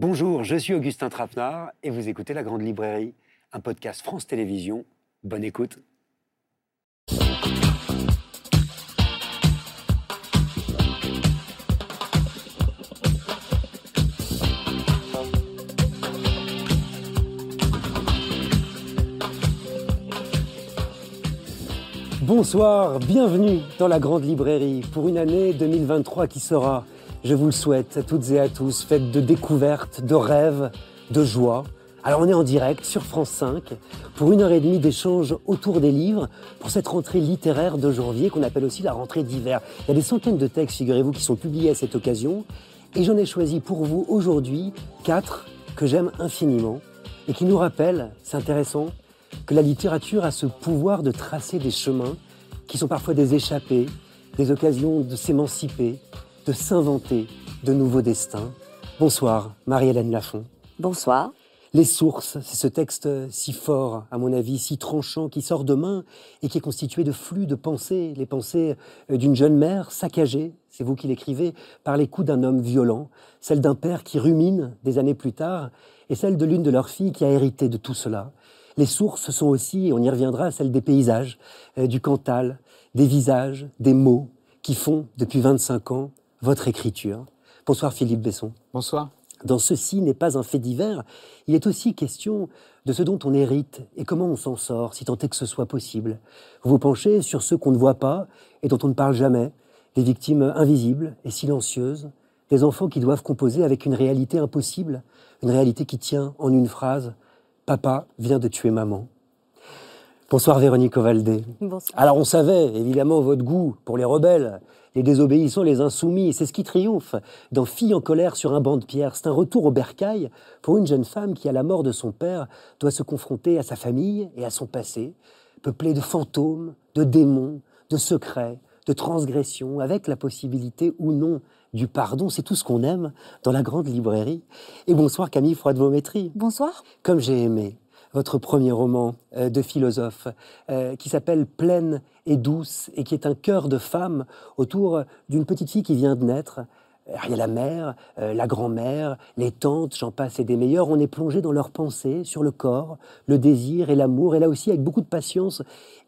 Bonjour, je suis Augustin Trapenard et vous écoutez La Grande Librairie, un podcast France Télévisions. Bonne écoute. Bonsoir, bienvenue dans la Grande Librairie pour une année 2023 qui sera, je vous le souhaite à toutes et à tous, faite de découvertes, de rêves, de joie. Alors on est en direct sur France 5 pour une heure et demie d'échange autour des livres pour cette rentrée littéraire de janvier qu'on appelle aussi la rentrée d'hiver. Il y a des centaines de textes, figurez-vous, qui sont publiés à cette occasion et j'en ai choisi pour vous aujourd'hui quatre que j'aime infiniment et qui nous rappellent, c'est intéressant, que la littérature a ce pouvoir de tracer des chemins qui sont parfois des échappées, des occasions de s'émanciper, de s'inventer de nouveaux destins. Bonsoir, Marie-Hélène Lafont. Bonsoir. Les sources, c'est ce texte si fort, à mon avis, si tranchant, qui sort de main et qui est constitué de flux de pensées, les pensées d'une jeune mère saccagée, c'est vous qui l'écrivez, par les coups d'un homme violent, celle d'un père qui rumine des années plus tard, et celle de l'une de leurs filles qui a hérité de tout cela. Les sources sont aussi, et on y reviendra, celles des paysages, euh, du Cantal, des visages, des mots qui font, depuis 25 ans, votre écriture. Bonsoir Philippe Besson. Bonsoir. Dans Ceci n'est pas un fait divers, il est aussi question de ce dont on hérite et comment on s'en sort, si tant est que ce soit possible. Vous vous penchez sur ceux qu'on ne voit pas et dont on ne parle jamais, des victimes invisibles et silencieuses, des enfants qui doivent composer avec une réalité impossible, une réalité qui tient en une phrase Papa vient de tuer maman. Bonsoir Véronique Ovaldé. Bonsoir. Alors on savait évidemment votre goût pour les rebelles, les désobéissants, les insoumis. C'est ce qui triomphe dans Fille en colère sur un banc de pierre. C'est un retour au bercail pour une jeune femme qui, à la mort de son père, doit se confronter à sa famille et à son passé, peuplé de fantômes, de démons, de secrets, de transgressions, avec la possibilité ou non du pardon. C'est tout ce qu'on aime dans la grande librairie. Et bonsoir Camille Froide-Vaumétrie. Bonsoir. Comme j'ai aimé votre premier roman euh, de philosophe, euh, qui s'appelle Pleine et douce, et qui est un cœur de femme autour d'une petite fille qui vient de naître. Il y a la mère, euh, la grand-mère, les tantes, j'en passe et des meilleurs. On est plongé dans leurs pensées sur le corps, le désir et l'amour. Et là aussi, avec beaucoup de patience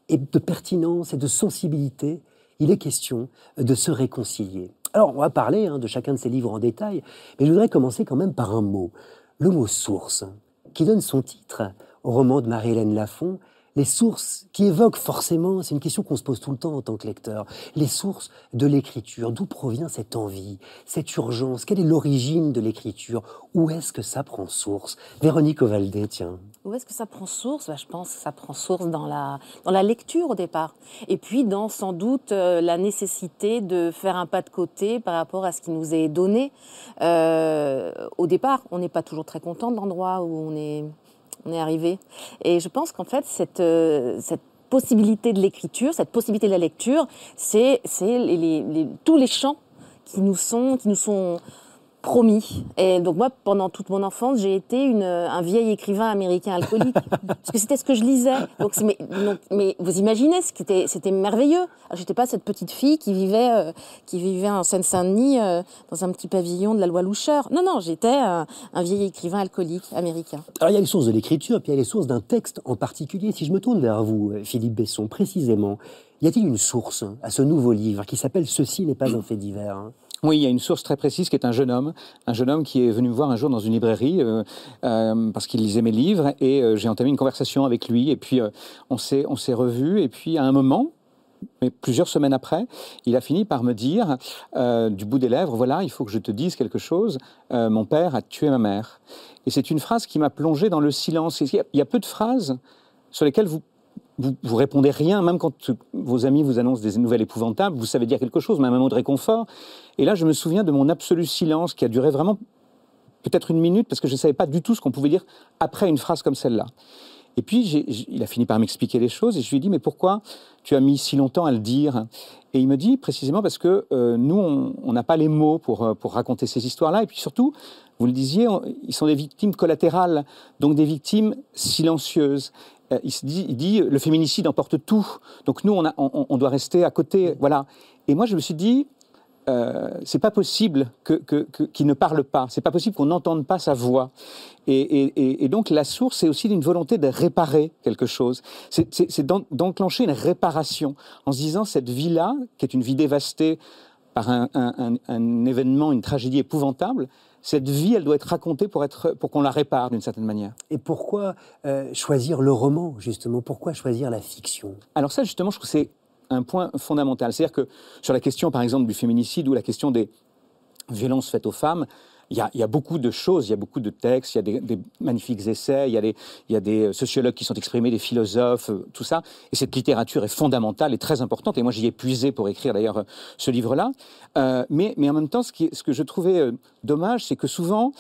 et de pertinence et de sensibilité, il est question de se réconcilier. Alors, on va parler hein, de chacun de ces livres en détail, mais je voudrais commencer quand même par un mot, le mot source, qui donne son titre au roman de Marie-Hélène Lafont, les sources qui évoquent forcément, c'est une question qu'on se pose tout le temps en tant que lecteur, les sources de l'écriture. D'où provient cette envie, cette urgence Quelle est l'origine de l'écriture Où est-ce que ça prend source? Véronique Ovaldé, tiens. Où est-ce que ça prend source? Bah, Je pense que ça prend source dans la, dans la lecture au départ. Et puis dans sans doute euh, la nécessité de faire un pas de côté par rapport à ce qui nous est donné. Euh, au départ, on n'est pas toujours très content de l'endroit où on est on est arrivé. Et je pense qu'en fait, cette, euh, cette possibilité de l'écriture, cette possibilité de la lecture, c'est tous les champs qui nous sont promis. Et donc moi, pendant toute mon enfance, j'ai été une, un vieil écrivain américain alcoolique, parce que c'était ce que je lisais. Donc, mais, mais, vous imaginez, c'était, c'était merveilleux. J'étais pas cette petite fille qui vivait, euh, qui vivait en Seine-Saint-Denis euh, dans un petit pavillon de la loi Loucheur. Non, non, j'étais un, un, vieil écrivain alcoolique américain. Alors il y a les sources de l'écriture, puis il y a les sources d'un texte en particulier. Si je me tourne vers vous, euh, Philippe Besson, précisément, y a-t-il une source à ce nouveau livre qui s'appelle Ceci n'est pas un fait divers oui, il y a une source très précise qui est un jeune homme, un jeune homme qui est venu me voir un jour dans une librairie euh, euh, parce qu'il lisait mes livres et euh, j'ai entamé une conversation avec lui et puis on s'est on s'est revu et puis à un moment, mais plusieurs semaines après, il a fini par me dire du bout des lèvres, voilà, il faut que je te dise quelque chose. mon père a tué ma mère. Et c'est une phrase qui m'a plongé dans le silence. Il y a peu de phrases sur lesquelles vous vous, vous, répondez rien, même quand vos amis vous annoncent des nouvelles épouvantables, vous savez dire quelque chose, même un mot de réconfort. Et là, je me souviens de mon absolu silence qui a duré vraiment peut-être une minute, parce que je ne savais pas du tout ce qu'on pouvait dire après une phrase comme celle-là. Et puis, il a fini par m'expliquer les choses, et je lui ai dit, mais pourquoi tu as mis si longtemps à le dire? Et il me dit, précisément parce que euh, nous, on n'a pas les mots pour, euh, pour raconter ces histoires-là, et puis surtout, vous le disiez, ils sont des victimes collatérales, donc des victimes silencieuses. Euh, il, se dit, il dit le féminicide emporte tout. Donc nous, on, a, on, doit rester à côté. Voilà. Et moi, je me suis dit, euh, c'est pas possible que, qu'il ne parle pas. C'est pas possible qu'on n'entende pas sa voix. Et, donc la source, c'est aussi une volonté de réparer quelque chose. C'est, d'enclencher une réparation en se disant cette vie-là, qui est une vie dévastée par un, événement, une tragédie épouvantable, cette vie, elle doit être racontée pour, être, pour qu'on la répare d'une certaine manière. Et pourquoi euh, choisir le roman, justement? Pourquoi choisir la fiction? Alors ça, justement, je trouve que c'est un point fondamental. C'est-à-dire que sur la question, par exemple, du féminicide ou la question des violences faites aux femmes, il y, a, beaucoup de choses, il y a beaucoup de textes, il y a des, magnifiques essais, il y, a des, il y, a des, sociologues qui sont exprimés, des philosophes, euh, tout ça. Et cette littérature est fondamentale et très importante. Et moi, j'y ai puisé pour écrire d'ailleurs euh, ce livre-là. Euh, mais, mais en même temps, ce, qui, ce que je trouvais dommage, c'est que souvent,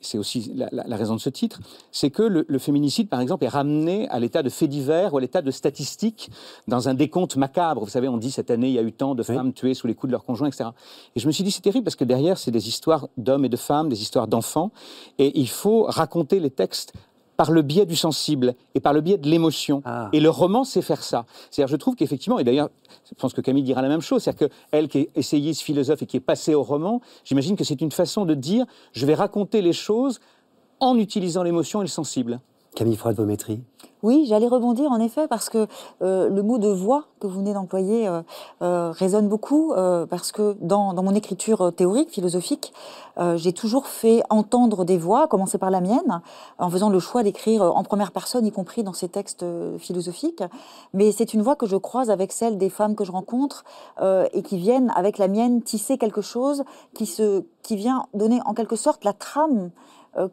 c'est aussi la, raison de ce titre, c'est que le, féminicide, par exemple, est ramené à l'état de fait divers ou à l'état de statistique dans un décompte macabre. Vous savez, on dit cette année, il y a eu tant de femmes tuées sous les coups de leurs conjoints, etc. Et je me suis dit, c'est terrible parce que derrière, c'est des histoires d'hommes et de femmes, des histoires d'enfants, et il faut raconter les textes par le biais du sensible et par le biais de l'émotion. Ah. Et le roman, c'est faire ça. C'est-à-dire, je trouve qu'effectivement, et d'ailleurs, je pense que Camille dira la même chose, c'est-à-dire qu'elle, qui est essayiste, philosophe et qui est passée au roman, j'imagine que c'est une façon de dire, je vais raconter les choses en utilisant l'émotion et le sensible. Camille Freud-Vométrie oui, j'allais rebondir en effet parce que euh, le mot de voix que vous venez d'employer euh, euh, résonne beaucoup parce que dans, mon écriture théorique, philosophique, j'ai toujours fait entendre des voix, à commencer par la mienne, en faisant le choix d'écrire en première personne, y compris dans ces textes philosophiques. Mais c'est une voix que je croise avec celle des femmes que je rencontre et qui viennent avec la mienne tisser quelque chose qui, se, qui vient donner en quelque sorte la trame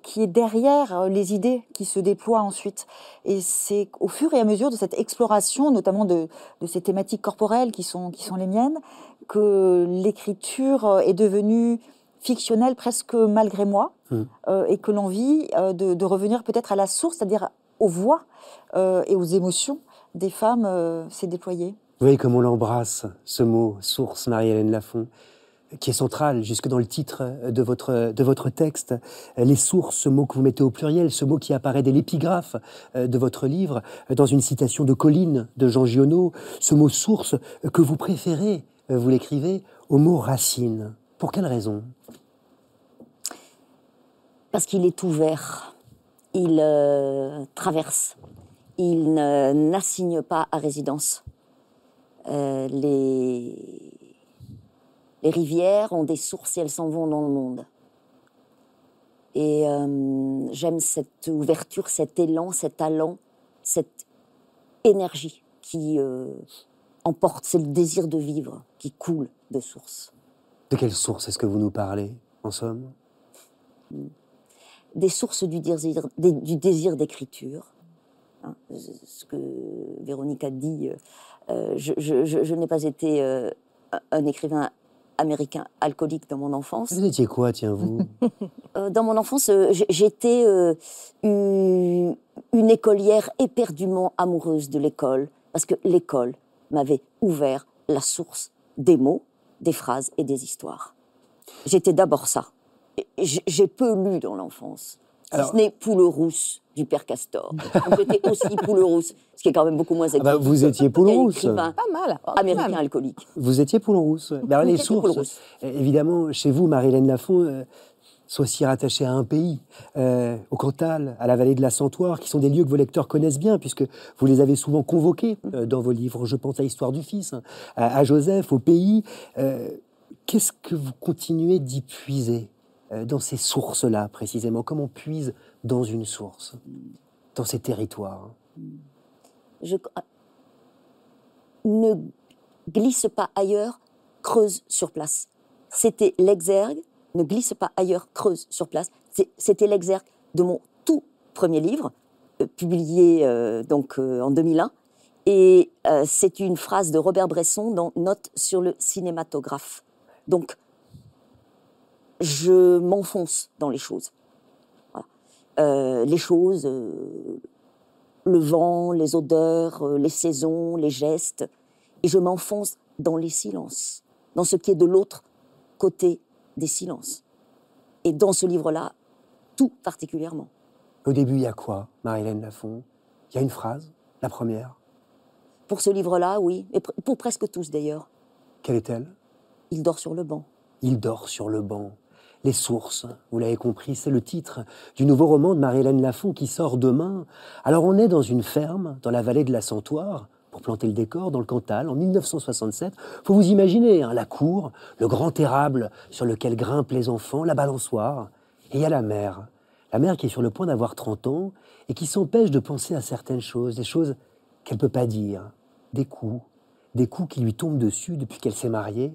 qui est derrière euh, les idées qui se déploient ensuite. Et c'est au fur et à mesure de cette exploration, notamment de, de ces thématiques corporelles qui sont, qui sont les miennes, que l'écriture euh, est devenue fictionnelle presque malgré moi, mmh. et que l'envie de, de, revenir peut-être à la source, c'est-à-dire aux voix et aux émotions des femmes, s'est déployée. Vous voyez comme on l'embrasse, ce mot, source, Marie-Hélène Lafont qui est central jusque dans le titre de votre, de votre texte, les sources, ce mot que vous mettez au pluriel, ce mot qui apparaît dès l'épigraphe euh, de votre livre, dans une citation de Colline de Jean Giono, ce mot source que vous préférez, euh, vous l'écrivez, au mot racine. Pour quelle raison? Parce qu'il est ouvert, il euh, traverse, il n'assigne pas à résidence. les les rivières ont des sources et elles s'en vont dans le monde. Et euh, j'aime cette ouverture, cet élan, cet allant, cette énergie qui euh, emporte, c'est le désir de vivre qui coule de source. De quelle source est-ce que vous nous parlez, en somme? Des sources du désir, du désir d'écriture. Hein, ce que Véronique a dit, euh, je, je n'ai pas été un écrivain américain alcoolique dans mon enfance. Vous étiez quoi, tiens, vous? Euh, Dans mon enfance, euh, j'étais euh, une, une écolière éperdument amoureuse de l'école, parce que l'école m'avait ouvert la source des mots, des phrases et des histoires. J'étais d'abord ça. J'ai peu lu dans l'enfance. Si ce n'est Poule rousse du père Castor. J'étais aussi Poule rousse, ce qui est quand même beaucoup moins ah bah, Vous étiez Poule rousse. Pas mal. Américain alcoolique. Vous étiez Poule rousse. Ben, les sources, évidemment, chez vous, Marie-Hélène Lafont, euh, sont aussi rattachées à un pays, euh, au Cantal, à la vallée de la Santoire, qui sont des lieux que vos lecteurs connaissent bien, puisque vous les avez souvent convoqués euh, dans vos livres. Je pense à Histoire du Fils, hein, à, Joseph, au pays. Qu'est-ce que vous continuez d'y puiser? euh, dans ces sources-là, précisément? Comment on puise dans une source, dans ces territoires? Je... Ne glisse pas ailleurs, creuse sur place. C'était l'exergue, ne glisse pas ailleurs, creuse sur place. C'était l'exergue de mon tout premier livre, euh, publié euh, donc en 2001. Et c'est une phrase de Robert Bresson dans Note sur le cinématographe. Donc, je m'enfonce dans les choses. Euh, les choses, euh, le vent, les odeurs, euh, les saisons, les gestes, et je m'enfonce dans les silences, dans ce qui est de l'autre côté des silences. Et dans ce livre-là, tout particulièrement. Au début, il y a quoi, Marie-Hélène Lafont? Il y a une phrase, la première? Pour ce livre-là, oui, et pour presque tous d'ailleurs. Quelle est-elle? Il dort sur le banc. Il dort sur le banc. Les sources, vous l'avez compris, c'est le titre du nouveau roman de Marie-Hélène Lafont qui sort demain. Alors on est dans une ferme, dans la vallée de la Santoire, pour planter le décor, dans le Cantal, en 1967. Faut vous imaginer, hein, la cour, le grand érable sur lequel grimpent les enfants, la balançoire. Et il y a la mère. La mère qui est sur le point d'avoir 30 ans et qui s'empêche de penser à certaines choses, des choses qu'elle ne peut pas dire, des coups, des coups qui lui tombent dessus depuis qu'elle s'est mariée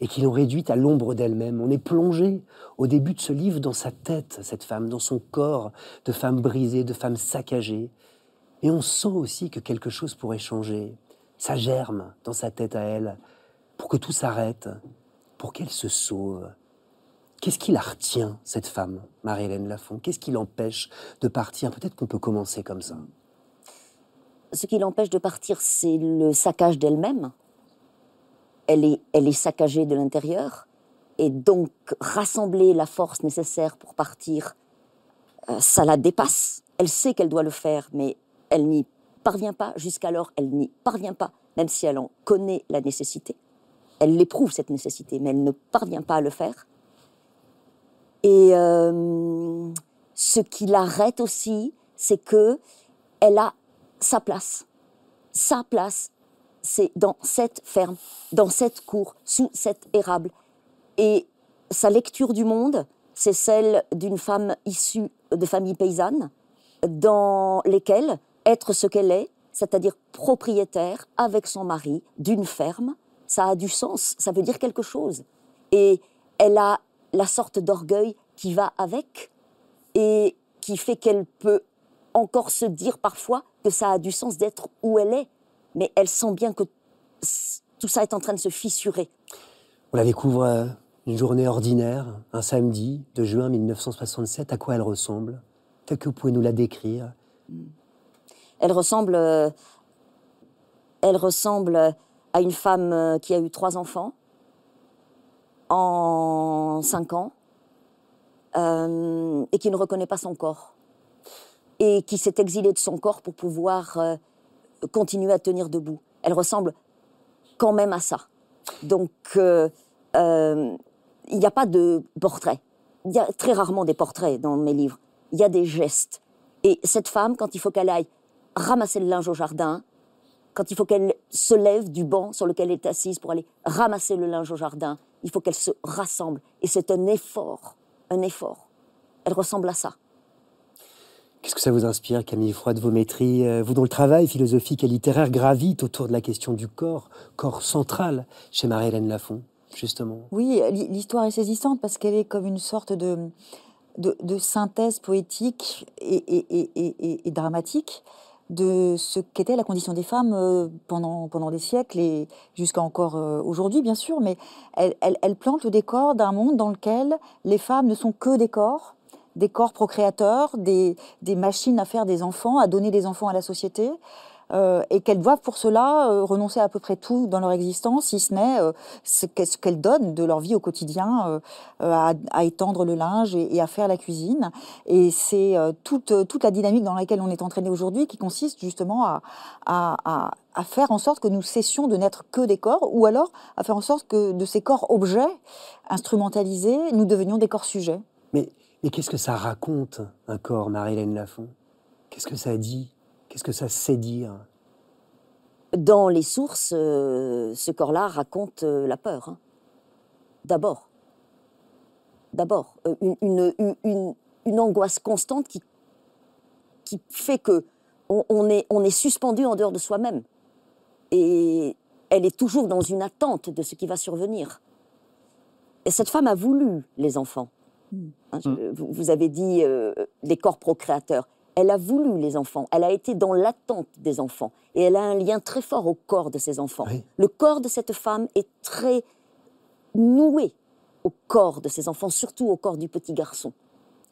et qui l'ont réduite à l'ombre d'elle-même. On est plongé au début de ce livre dans sa tête, cette femme, dans son corps de femme brisée, de femme saccagée. Et on sent aussi que quelque chose pourrait changer. Ça germe dans sa tête à elle, pour que tout s'arrête, pour qu'elle se sauve. Qu'est-ce qui la retient, cette femme, Marie-Hélène Lafont? Qu'est-ce qui l'empêche de partir? Peut-être qu'on peut commencer comme ça. Ce qui l'empêche de partir, c'est le saccage d'elle-même. Elle est, elle est saccagée de l'intérieur. Et donc, rassembler la force nécessaire pour partir, euh, ça la dépasse. Elle sait qu'elle doit le faire, mais elle n'y parvient pas. Jusqu'alors, elle n'y parvient pas, même si elle en connaît la nécessité. Elle l'éprouve, cette nécessité, mais elle ne parvient pas à le faire. Et euh, ce qui l'arrête aussi, c'est que elle a sa place. Sa place, c'est dans cette ferme, dans cette cour, sous cet érable. Et sa lecture du monde, c'est celle d'une femme issue de famille paysanne, dans lesquelles être ce qu'elle est, c'est-à-dire propriétaire avec son mari d'une ferme, ça a du sens, ça veut dire quelque chose. Et elle a la sorte d'orgueil qui va avec et qui fait qu'elle peut encore se dire parfois que ça a du sens d'être où elle est, mais elle sent bien que tout ça est en train de se fissurer. On la découvre euh, une journée ordinaire, un samedi de juin 1967. À quoi elle ressemble? Peut-être que vous pouvez nous la décrire. Elle ressemble, euh, elle ressemble à une femme euh, qui a eu trois enfants en cinq ans euh, et qui ne reconnaît pas son corps et qui s'est exilée de son corps pour pouvoir continuer à tenir debout. Elle ressemble quand même à ça. Donc, il n'y a pas de portrait. Il y a très rarement des portraits dans mes livres. Il y a des gestes. Et cette femme, quand il faut qu'elle aille ramasser le linge au jardin, quand il faut qu'elle se lève du banc sur lequel elle est assise pour aller ramasser le linge au jardin, il faut qu'elle se rassemble. Et c'est un effort, un effort. Elle ressemble à ça. Qu'est-ce que ça vous inspire, Camille Froide, vos maîtrises euh, Vous dont le travail philosophique et littéraire gravite autour de la question du corps, corps central chez Marie-Hélène Lafont, justement? Oui, l'histoire est saisissante parce qu'elle est comme une sorte de, de, synthèse poétique et dramatique de ce qu'était la condition des femmes euh, pendant, pendant des siècles et jusqu'à encore euh, aujourd'hui, bien sûr, mais elle, elle, plante le décor d'un monde dans lequel les femmes ne sont que des corps, des corps procréateurs, des, machines à faire des enfants, à donner des enfants à la société. Euh, et qu'elles doivent pour cela euh, renoncer à, peu près tout dans leur existence, si ce n'est euh, ce qu'elles donnent de leur vie au quotidien à, étendre le linge et, à faire la cuisine. Et c'est toute, la dynamique dans laquelle on est entraîné aujourd'hui qui consiste justement à, à, faire en sorte que nous cessions de n'être que des corps, ou alors à faire en sorte que de ces corps objets instrumentalisés, nous devenions des corps sujets. Mais qu'est-ce que ça raconte, un corps, Marie-Hélène Lafont? Qu'est-ce que ça dit? Qu'est-ce que ça sait dire? Dans les sources, euh, ce corps-là raconte euh, la peur. Hein. D'abord. D'abord. Euh, une, angoisse constante qui, qui fait que on, est, on est suspendu en dehors de soi-même. Et elle est toujours dans une attente de ce qui va survenir. Et cette femme a voulu les enfants. Hein, hmm. vous, avez dit les corps procréateurs elle a voulu les enfants, elle a été dans l'attente des enfants, et elle a un lien très fort au corps de ses enfants. Le corps de cette femme est très noué au corps de ses enfants, surtout au corps du petit garçon.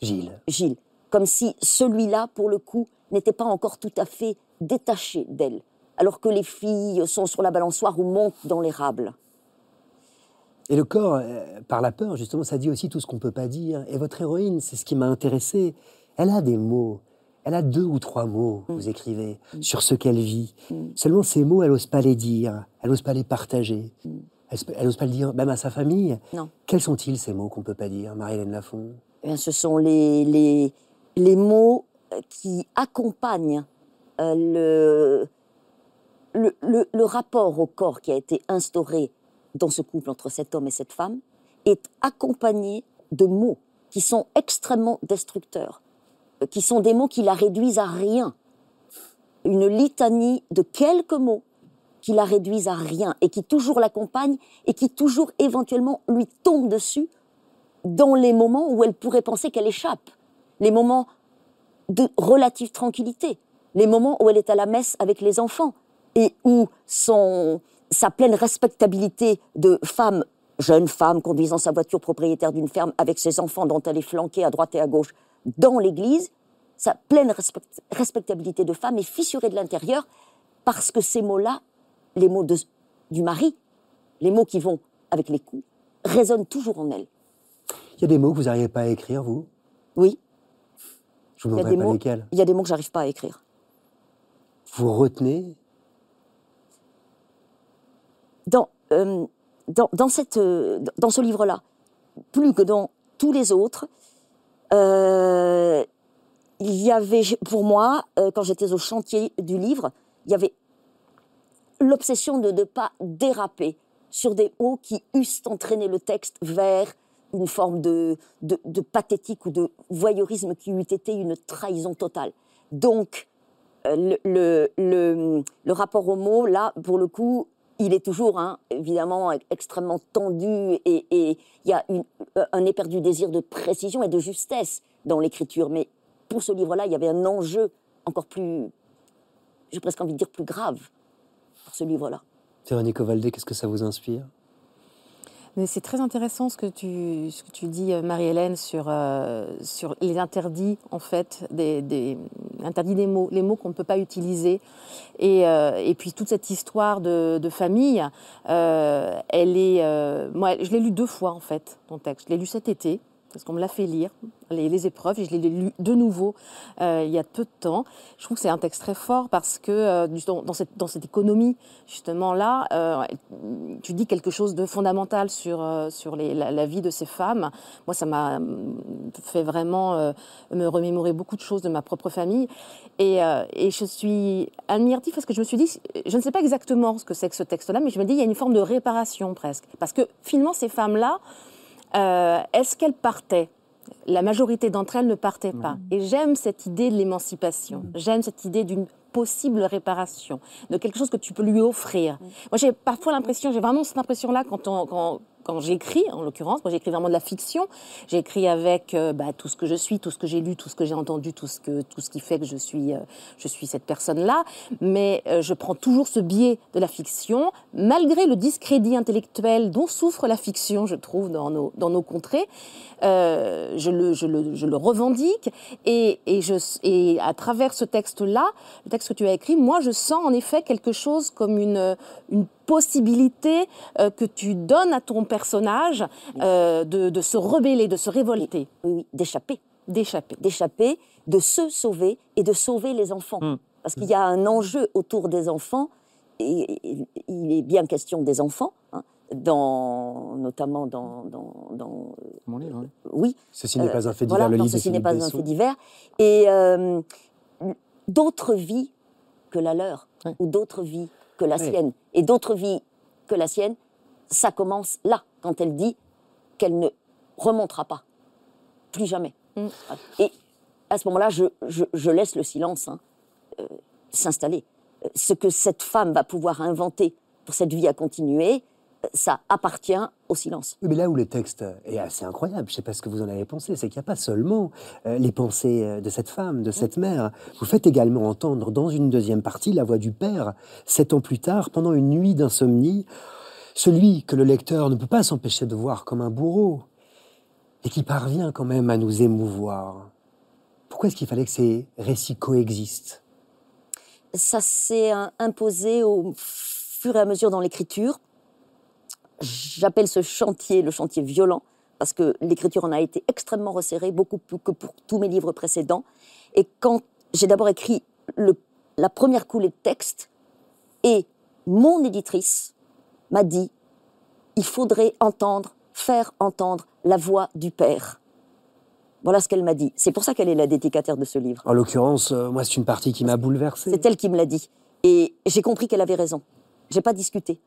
Gilles. Gilles. Comme si celui-là, pour le coup, n'était pas encore tout à fait détaché d'elle, alors que les filles sont sur la balançoire ou montent dans l'érable. Et le corps, euh, par la peur, justement, ça dit aussi tout ce qu'on ne peut pas dire. Et votre héroïne, c'est ce qui m'a intéressé. Elle a des mots. Elle a deux ou trois mots, mm. vous écrivez, mm. sur ce qu'elle vit. Mm. Seulement ces mots, elle n'ose pas les dire, elle n'ose pas les partager. Elle n'ose pas le dire, même à sa famille. Non. Quels sont-ils ces mots qu'on ne peut pas dire, Marie-Hélène Lafont? Eh bien, ce sont les, les, les mots euh, qui accompagnent euh, le, le, le- le rapport au corps qui a été instauré dans ce couple entre cet homme et cette femme est accompagné de mots qui sont extrêmement destructeurs, euh, qui sont des mots qui la réduisent à rien. Une litanie de quelques mots qui la réduisent à rien et qui toujours l'accompagnent et qui toujours éventuellement lui tombent dessus dans les moments où elle pourrait penser qu'elle échappe, les moments de relative tranquillité, les moments où elle est à la messe avec les enfants et où son, sa pleine respectabilité de femme, jeune femme conduisant sa voiture propriétaire d'une ferme avec ses enfants dont elle est flanquée à droite et à gauche dans l'église, sa pleine respect- respectabilité de femme est fissurée de l'intérieur parce que ces mots-là, les mots de- du mari, les mots qui vont avec les coups, résonnent toujours en elle. Il y a des mots que vous n'arrivez pas à écrire, vous? Oui, Je vous demanderai pas mots, lesquels. il y a des mots que j'arrive pas à écrire. Vous retenez dans, euh, dans, dans euh, dans ce livre-là, plus que dans tous les autres, euh, il y avait, pour moi, quand j'étais au chantier du livre, il y avait l'obsession de ne pas déraper sur des hauts qui eussent entraîné le texte vers une forme de, de, de pathétique ou de voyeurisme qui eût été une trahison totale. Donc, le, le, le, le rapport au mot, là, pour le coup, il est toujours, hein, évidemment, e- extrêmement tendu et il y a un éperdu désir de précision et de justesse dans l'écriture. Mais pour ce livre-là, il y avait un enjeu encore plus, j'ai presque envie de dire plus grave pour ce livre-là. Véronique Ovaldé, qu'est-ce que ça vous inspire? C'est très intéressant ce que tu, dis, euh, Marie-Hélène, sur, euh, sur les interdits, en fait, des, interdits des mots, les mots qu'on ne peut pas utiliser. Et, euh, puis toute cette histoire de, famille, elle est. moi, je l'ai lu deux fois, en fait, ton texte. Je l'ai lu cet été, parce qu'on me l'a fait lire, les, épreuves, et je l'ai lu de nouveau euh, il y a peu de temps. Je trouve que c'est un texte très fort parce que euh, dans, cette, économie, justement là, euh, tu dis quelque chose de fondamental sur, sur la, vie de ces femmes. Moi, ça m'a fait vraiment me remémorer beaucoup de choses de ma propre famille. Et je suis admirative parce que je me suis dit, je ne sais pas exactement ce que c'est que ce texte-là, mais je me dis, il y a une forme de réparation presque. Parce que finalement, ces femmes-là, euh, est-ce qu'elles partaient la majorité d'entre elles ne partaient pas. Et j'aime cette idée de l'émancipation. J'aime cette idée d'une possible réparation, de quelque chose que tu peux lui offrir. Moi, j'ai parfois l'impression, j'ai vraiment cette impression-là quand, on- quand, quand j'écris, en l'occurrence, moi j'écris vraiment de la fiction. J'écris avec euh, bah, tout ce que je suis, tout ce que j'ai lu, tout ce que j'ai entendu, tout ce, que, tout ce qui fait que je suis, euh, je suis cette personne-là. Mais euh, je prends toujours ce biais de la fiction, malgré le discrédit intellectuel dont souffre la fiction, je trouve, dans nos, dans nos contrées. Je, le, je, le, je le revendique et, et, je, et à travers ce texte-là, le texte que tu as écrit, moi je sens en effet quelque chose comme une possibilité euh, que tu donnes à ton personnage euh, de, de se rebeller, de se révolter, Oui, oui, d'échapper. d'échapper. d'échapper, de se sauver et de sauver les enfants. Parce qu'il y a un enjeu autour des enfants, et et il est bien question des enfants, hein, dans, notamment dans... dans, dans- Mon livre, oui. oui, Ceci n'est euh, pas un fait divers, voilà, le livre ceci n'est pas un fait divers. Et euh, d'autres vies que la leur, Ouais. ou d'autres vies que la sienne, et d'autres vies que la sienne, ça commence là, quand elle dit qu'elle ne remontera pas. Plus jamais. Mm. Et à ce moment-là, je, je- je laisse le silence hein, euh, s'installer. Euh, Ce que cette femme va pouvoir inventer pour cette vie à continuer, euh, ça appartient au silence. Mais là où le texte est assez incroyable, je ne sais pas ce que vous en avez pensé, c'est qu'il n'y a pas seulement euh, les pensées euh, de cette femme, de cette mère. Vous faites également entendre dans une deuxième partie la voix du père, sept ans plus tard, pendant une nuit d'insomnie, celui que le lecteur ne peut pas s'empêcher de voir comme un bourreau, et qui parvient quand même à nous émouvoir. Pourquoi est-ce qu'il fallait que ces récits coexistent? Ça s'est hein, imposé au fur et à mesure dans l'écriture. J'appelle ce chantier le chantier violent, parce que l'écriture en a été extrêmement resserrée, beaucoup plus que pour tous mes livres précédents. Et quand j'ai d'abord écrit le- la première coulée de texte, et mon éditrice m'a dit il faudrait entendre, faire entendre la voix du Père. Voilà ce qu'elle m'a dit. C'est pour ça qu'elle est la dédicataire de ce livre. En l'occurrence, euh, moi, c'est une partie qui m'a bouleversé. C'est elle qui me l'a dit. Et j'ai compris qu'elle avait raison. J'ai pas discuté.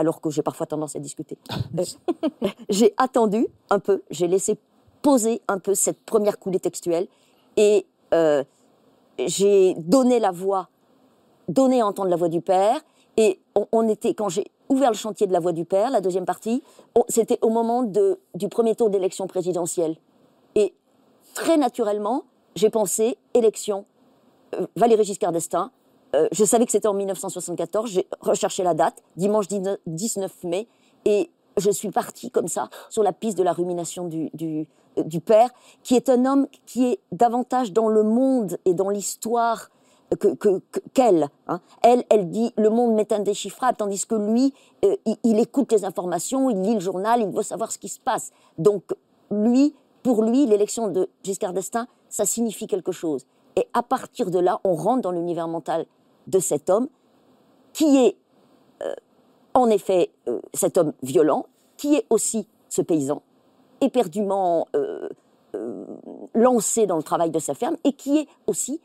Alors que j'ai parfois tendance à discuter. Euh, j'ai attendu un peu, j'ai laissé poser un peu cette première coulée textuelle et euh, j'ai donné la voix, donné à entendre la voix du Père. Et on, était, quand j'ai ouvert le chantier de la voix du Père, la deuxième partie, c'était au moment du premier tour d'élection présidentielle. Et très naturellement, j'ai pensé élection, euh, Valéry Giscard d'Estaing. Euh, je savais que c'était en 1974, j'ai recherché la date, dimanche 19 19 mai, et je suis partie comme ça sur la piste de la rumination du, du, euh, du père, qui est un homme qui est davantage dans le monde et dans l'histoire que, que- qu'elle. hein. Elle, elle dit le monde m'est indéchiffrable, tandis que lui, euh, il, il écoute les informations, il lit le journal, il veut savoir ce qui se passe. Donc, lui, pour lui, l'élection de Giscard d'Estaing, ça signifie quelque chose. Et à partir de là, on rentre dans l'univers mental de cet homme, qui est euh, en effet euh, cet homme violent, qui est aussi ce paysan, éperdument euh, lancé dans le travail de sa ferme, et qui est aussi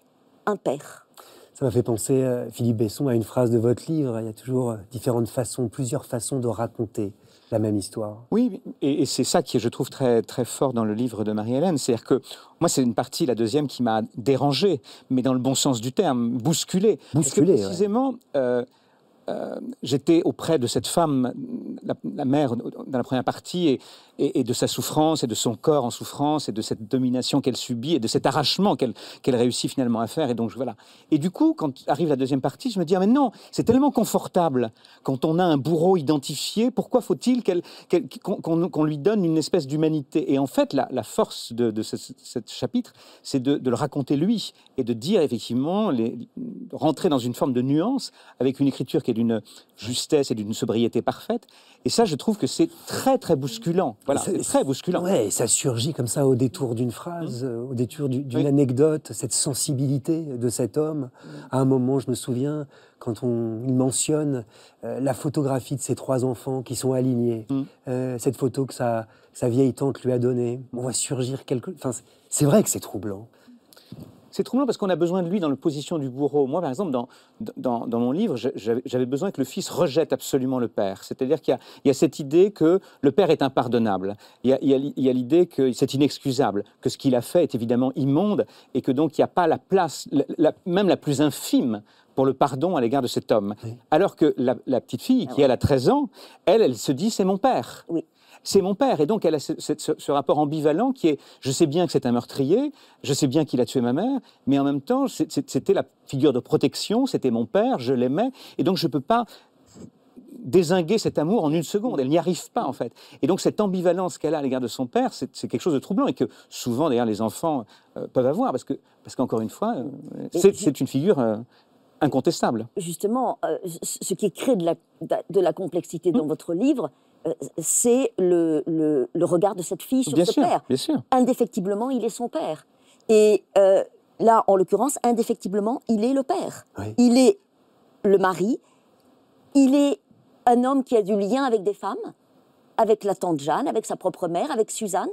un père. Ça m'a fait penser, Philippe Besson, à une phrase de votre livre. Il y a toujours différentes façons, plusieurs façons de raconter la même histoire. Oui, et, et c'est ça qui je trouve, très, très fort dans le livre de Marie-Hélène. C'est-à-dire que moi, c'est une partie, la deuxième, qui m'a dérangé, mais dans le bon sens du terme, bousculé. Parce que Bousculé, ouais. précisément, euh, euh, j'étais auprès de cette femme, la, mère, dans la première partie, et, de sa souffrance, et de son corps en souffrance, et de cette domination qu'elle subit, et de cet arrachement qu'elle réussit finalement à faire. Et donc, voilà. Et du coup, quand arrive la deuxième partie, je me dis, ah, mais non, c'est tellement confortable quand on a un bourreau identifié, pourquoi faut-il qu'on lui donne une espèce d'humanité? Et en fait, la, force de, de ce, chapitre, c'est de, le raconter lui, et de dire effectivement, rentrer dans une forme de nuance, avec une écriture qui est d'une justesse et d'une sobriété parfaite. Et ça, je trouve que c'est très, très bousculant. Voilà, C'est- très bousculant. Ouais, et ça surgit comme ça au détour d'une phrase, euh, au détour du- d'une Oui. anecdote, cette sensibilité de cet homme. À un moment, je me souviens, quand on, il mentionne euh, la photographie de ses trois enfants qui sont alignés, Mm. euh, cette photo que sa, sa vieille tante lui a donnée, on voit surgir quelque... Enfin, c'est vrai que c'est troublant. C'est troublant parce qu'on a besoin de lui dans la position du bourreau. Moi, par exemple, dans, dans, dans mon livre, j'avais besoin que le fils rejette absolument le père. C'est-à-dire qu'il y, a- il y a cette idée que le père est impardonnable. Il y a, l'idée que c'est inexcusable, que ce qu'il a fait est évidemment immonde et que donc il n'y a pas la place, la- la- même la plus infime, pour le pardon à l'égard de cet homme. Alors que la, la petite fille, qui elle a 13 ans, elle, elle se dit c'est mon père. Oui. C'est mon père. Et donc, elle a ce, ce- ce- ce rapport ambivalent qui est je sais bien que c'est un meurtrier, je sais bien qu'il a tué ma mère, mais en même temps, c'était la figure de protection, c'était mon père, je l'aimais. Et donc, je ne peux pas désinguer cet amour en une seconde. Elle n'y arrive pas, en fait. Et donc, cette ambivalence qu'elle a à l'égard de son père, c'est quelque chose de troublant et que souvent, d'ailleurs, les enfants euh, peuvent avoir parce que, parce qu'encore une fois, euh, c'est une figure euh, incontestable. justement, ce qui crée de la, de la complexité dans votre livre, c'est le, le- le regard de cette fille sur Bien ce sûr, père. bien sûr. Indéfectiblement, il est son père. Et euh, là, en l'occurrence, indéfectiblement, il est le père. Oui. Il est le mari. Il est un homme qui a du lien avec des femmes, avec la tante Jeanne, avec sa propre mère, avec Suzanne,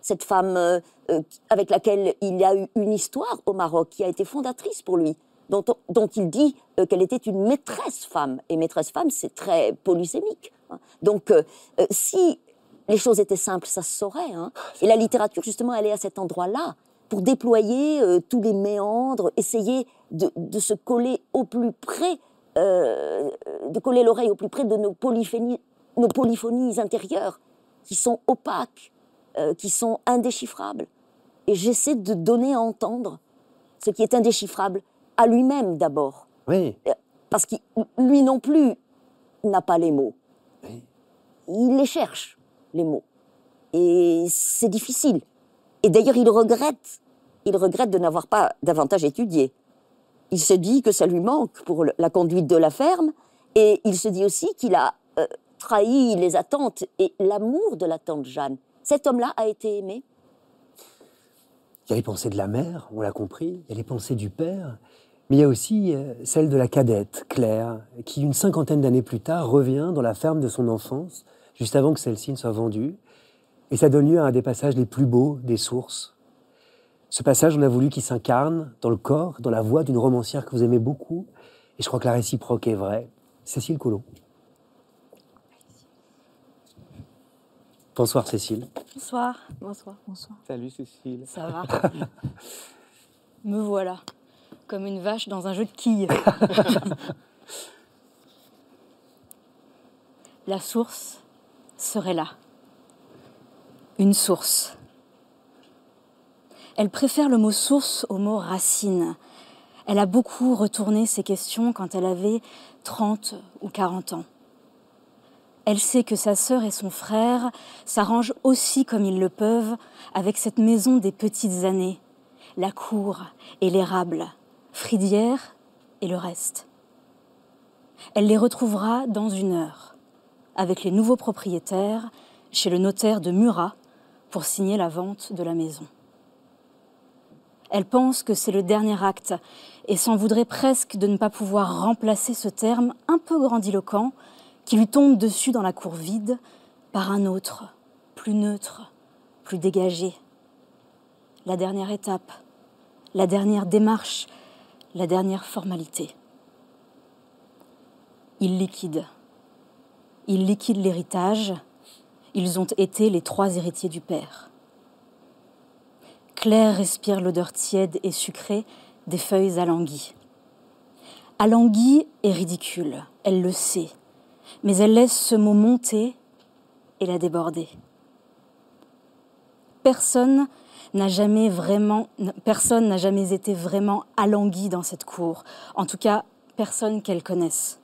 cette femme euh, euh, avec laquelle il a eu une histoire au Maroc, qui a été fondatrice pour lui, dont, on- dont il dit euh, qu'elle était une maîtresse femme. Et maîtresse femme, c'est très polysémique. Hein. Donc, euh, euh, si les choses étaient simples, ça se saurait. hein. Et la littérature, justement, elle est à cet endroit-là pour déployer euh, tous les méandres, essayer de, de se coller au plus près, euh, de coller l'oreille au plus près de nos polyphonies, nos polyphonies intérieures qui sont opaques, euh, qui sont indéchiffrables. Et j'essaie de donner à entendre ce qui est indéchiffrable à lui-même d'abord, Oui, parce qu'il lui non plus n'a pas les mots. Il les cherche, les mots. Et c'est difficile. Et d'ailleurs, il regrette, il regrette de n'avoir pas davantage étudié. Il se dit que ça lui manque pour la conduite de la ferme, et il se dit aussi qu'il a euh, trahi les attentes et l'amour de la tante Jeanne. Cet homme-là a été aimé. il y a les pensées de la mère, on l'a compris, il y a les pensées du père. Mais il y a aussi euh, celle de la cadette, Claire, qui une cinquantaine d'années plus tard revient dans la ferme de son enfance, juste avant que celle-ci ne soit vendue. Et ça donne lieu à un des passages les plus beaux des sources. Ce passage, on a voulu qu'il s'incarne dans le corps, dans la voix d'une romancière que vous aimez beaucoup. Et je crois que la réciproque est vraie. Cécile Collot. Bonsoir Cécile. Bonsoir. Bonsoir. Bonsoir. Salut Cécile. Ça va Me voilà, comme une vache dans un jeu de quilles. La source serait là. Une source. Elle préfère le mot source au mot racine. Elle a beaucoup retourné ces questions quand elle avait 30 ou 40 ans. Elle sait que sa sœur et son frère s'arrangent aussi comme ils le peuvent avec cette maison des petites années, la cour et l'érable, Fridière et le reste. Elle les retrouvera dans une heure, avec les nouveaux propriétaires, chez le notaire de Murat, pour signer la vente de la maison. Elle pense que c'est le dernier acte et s'en voudrait presque de ne pas pouvoir remplacer ce terme un peu grandiloquent qui lui tombe dessus dans la cour vide par un autre, plus neutre, plus dégagé. La dernière étape, la dernière démarche, la dernière formalité. Il liquide. Il liquide l'héritage. Ils ont été les trois héritiers du père. Claire respire l'odeur tiède et sucrée des feuilles alanguies. Alanguie est ridicule, elle le sait, mais elle laisse ce mot monter et la déborder. Personne n'a jamais vraiment, été vraiment alangui dans cette cour. En tout cas, personne qu'elle connaisse.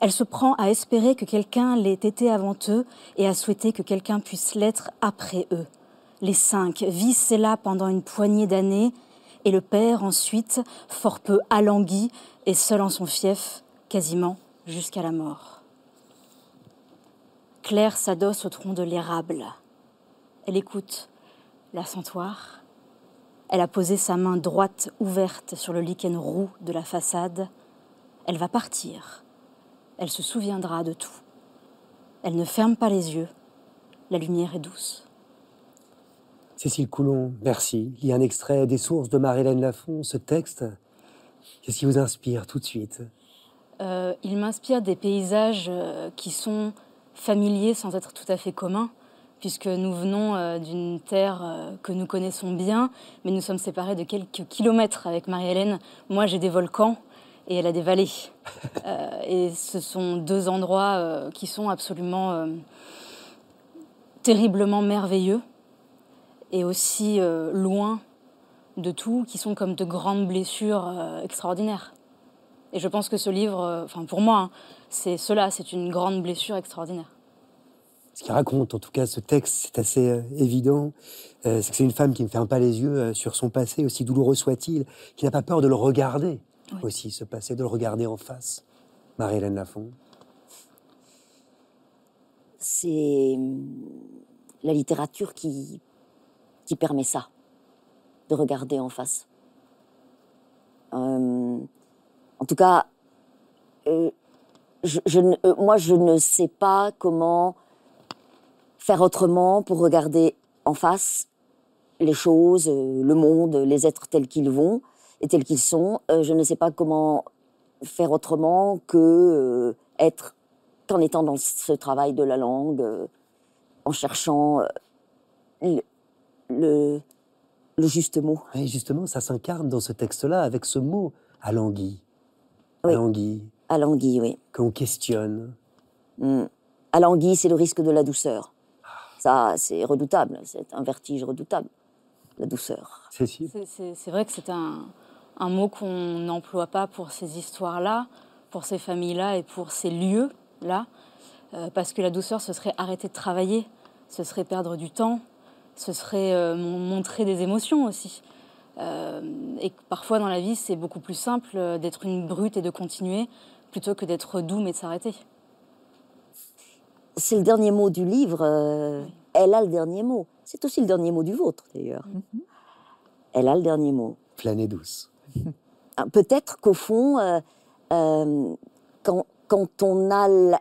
Elle se prend à espérer que quelqu'un l'ait été avant eux et à souhaiter que quelqu'un puisse l'être après eux. Les cinq vissent là pendant une poignée d'années et le père ensuite, fort peu alangui et seul en son fief, quasiment jusqu'à la mort. Claire s'adosse au tronc de l'érable. Elle écoute l'assentoir. Elle a posé sa main droite ouverte sur le lichen roux de la façade. Elle va partir. Elle se souviendra de tout. Elle ne ferme pas les yeux. La lumière est douce. Cécile Coulon, merci. Il y a un extrait des sources de Marie-Hélène Lafont. Ce texte, qu'est-ce qui vous inspire tout de suite? Euh, il m'inspire des paysages euh, qui sont familiers sans être tout à fait communs, puisque nous venons euh, d'une terre que nous connaissons bien, mais nous sommes séparés de quelques kilomètres avec Marie-Hélène. Moi, j'ai des volcans et elle a des vallées. Euh, et ce sont deux endroits euh, qui sont absolument euh, terriblement merveilleux et aussi loin de tout, qui sont comme de grandes blessures extraordinaires. Et je pense que ce livre, enfin pour moi, hein, c'est cela, c'est une grande blessure extraordinaire. Ce qu'il raconte, en tout cas, ce texte, c'est assez euh, évident. Euh, c'est que c'est une femme qui ne ferme pas les yeux euh, sur son passé, aussi douloureux soit-il, qui n'a pas peur de le regarder Oui. aussi, ce passé, de le regarder en face. Marie-Hélène Lafont. c'est hum, la littérature qui, qui permet ça, de regarder en face. Euh, en tout cas, euh, je, je ne- euh, moi, je ne sais pas comment faire autrement pour regarder en face les choses, euh, le monde, les êtres tels qu'ils vont et tels qu'ils sont. Euh, je ne sais pas comment faire autrement que euh, être qu'en étant dans ce travail de la langue, euh, en cherchant euh, le, le, le juste mot. Et justement, ça s'incarne dans ce texte-là avec ce mot alangui. Oui. Alangui, Alangui, oui. qu'on questionne. Mm. Alangui, c'est le risque de la douceur. Ça, c'est redoutable. C'est un vertige redoutable, la douceur. C'est vrai que c'est un, un mot qu'on n'emploie pas pour ces histoires-là, pour ces familles-là et pour ces lieux-là, euh, parce que la douceur, ce serait arrêter de travailler, ce serait perdre du temps, ce serait euh, mon- montrer des émotions aussi. Euh, et parfois dans la vie, c'est beaucoup plus simple d'être une brute et de continuer plutôt que d'être doux mais de s'arrêter. C'est le dernier mot du livre. euh, Elle a le dernier mot. C'est aussi le dernier mot du vôtre, d'ailleurs. Elle a le dernier mot. Pleine et douce. Ah, Peut-être qu'au fond, euh, euh, quand, quand on a la,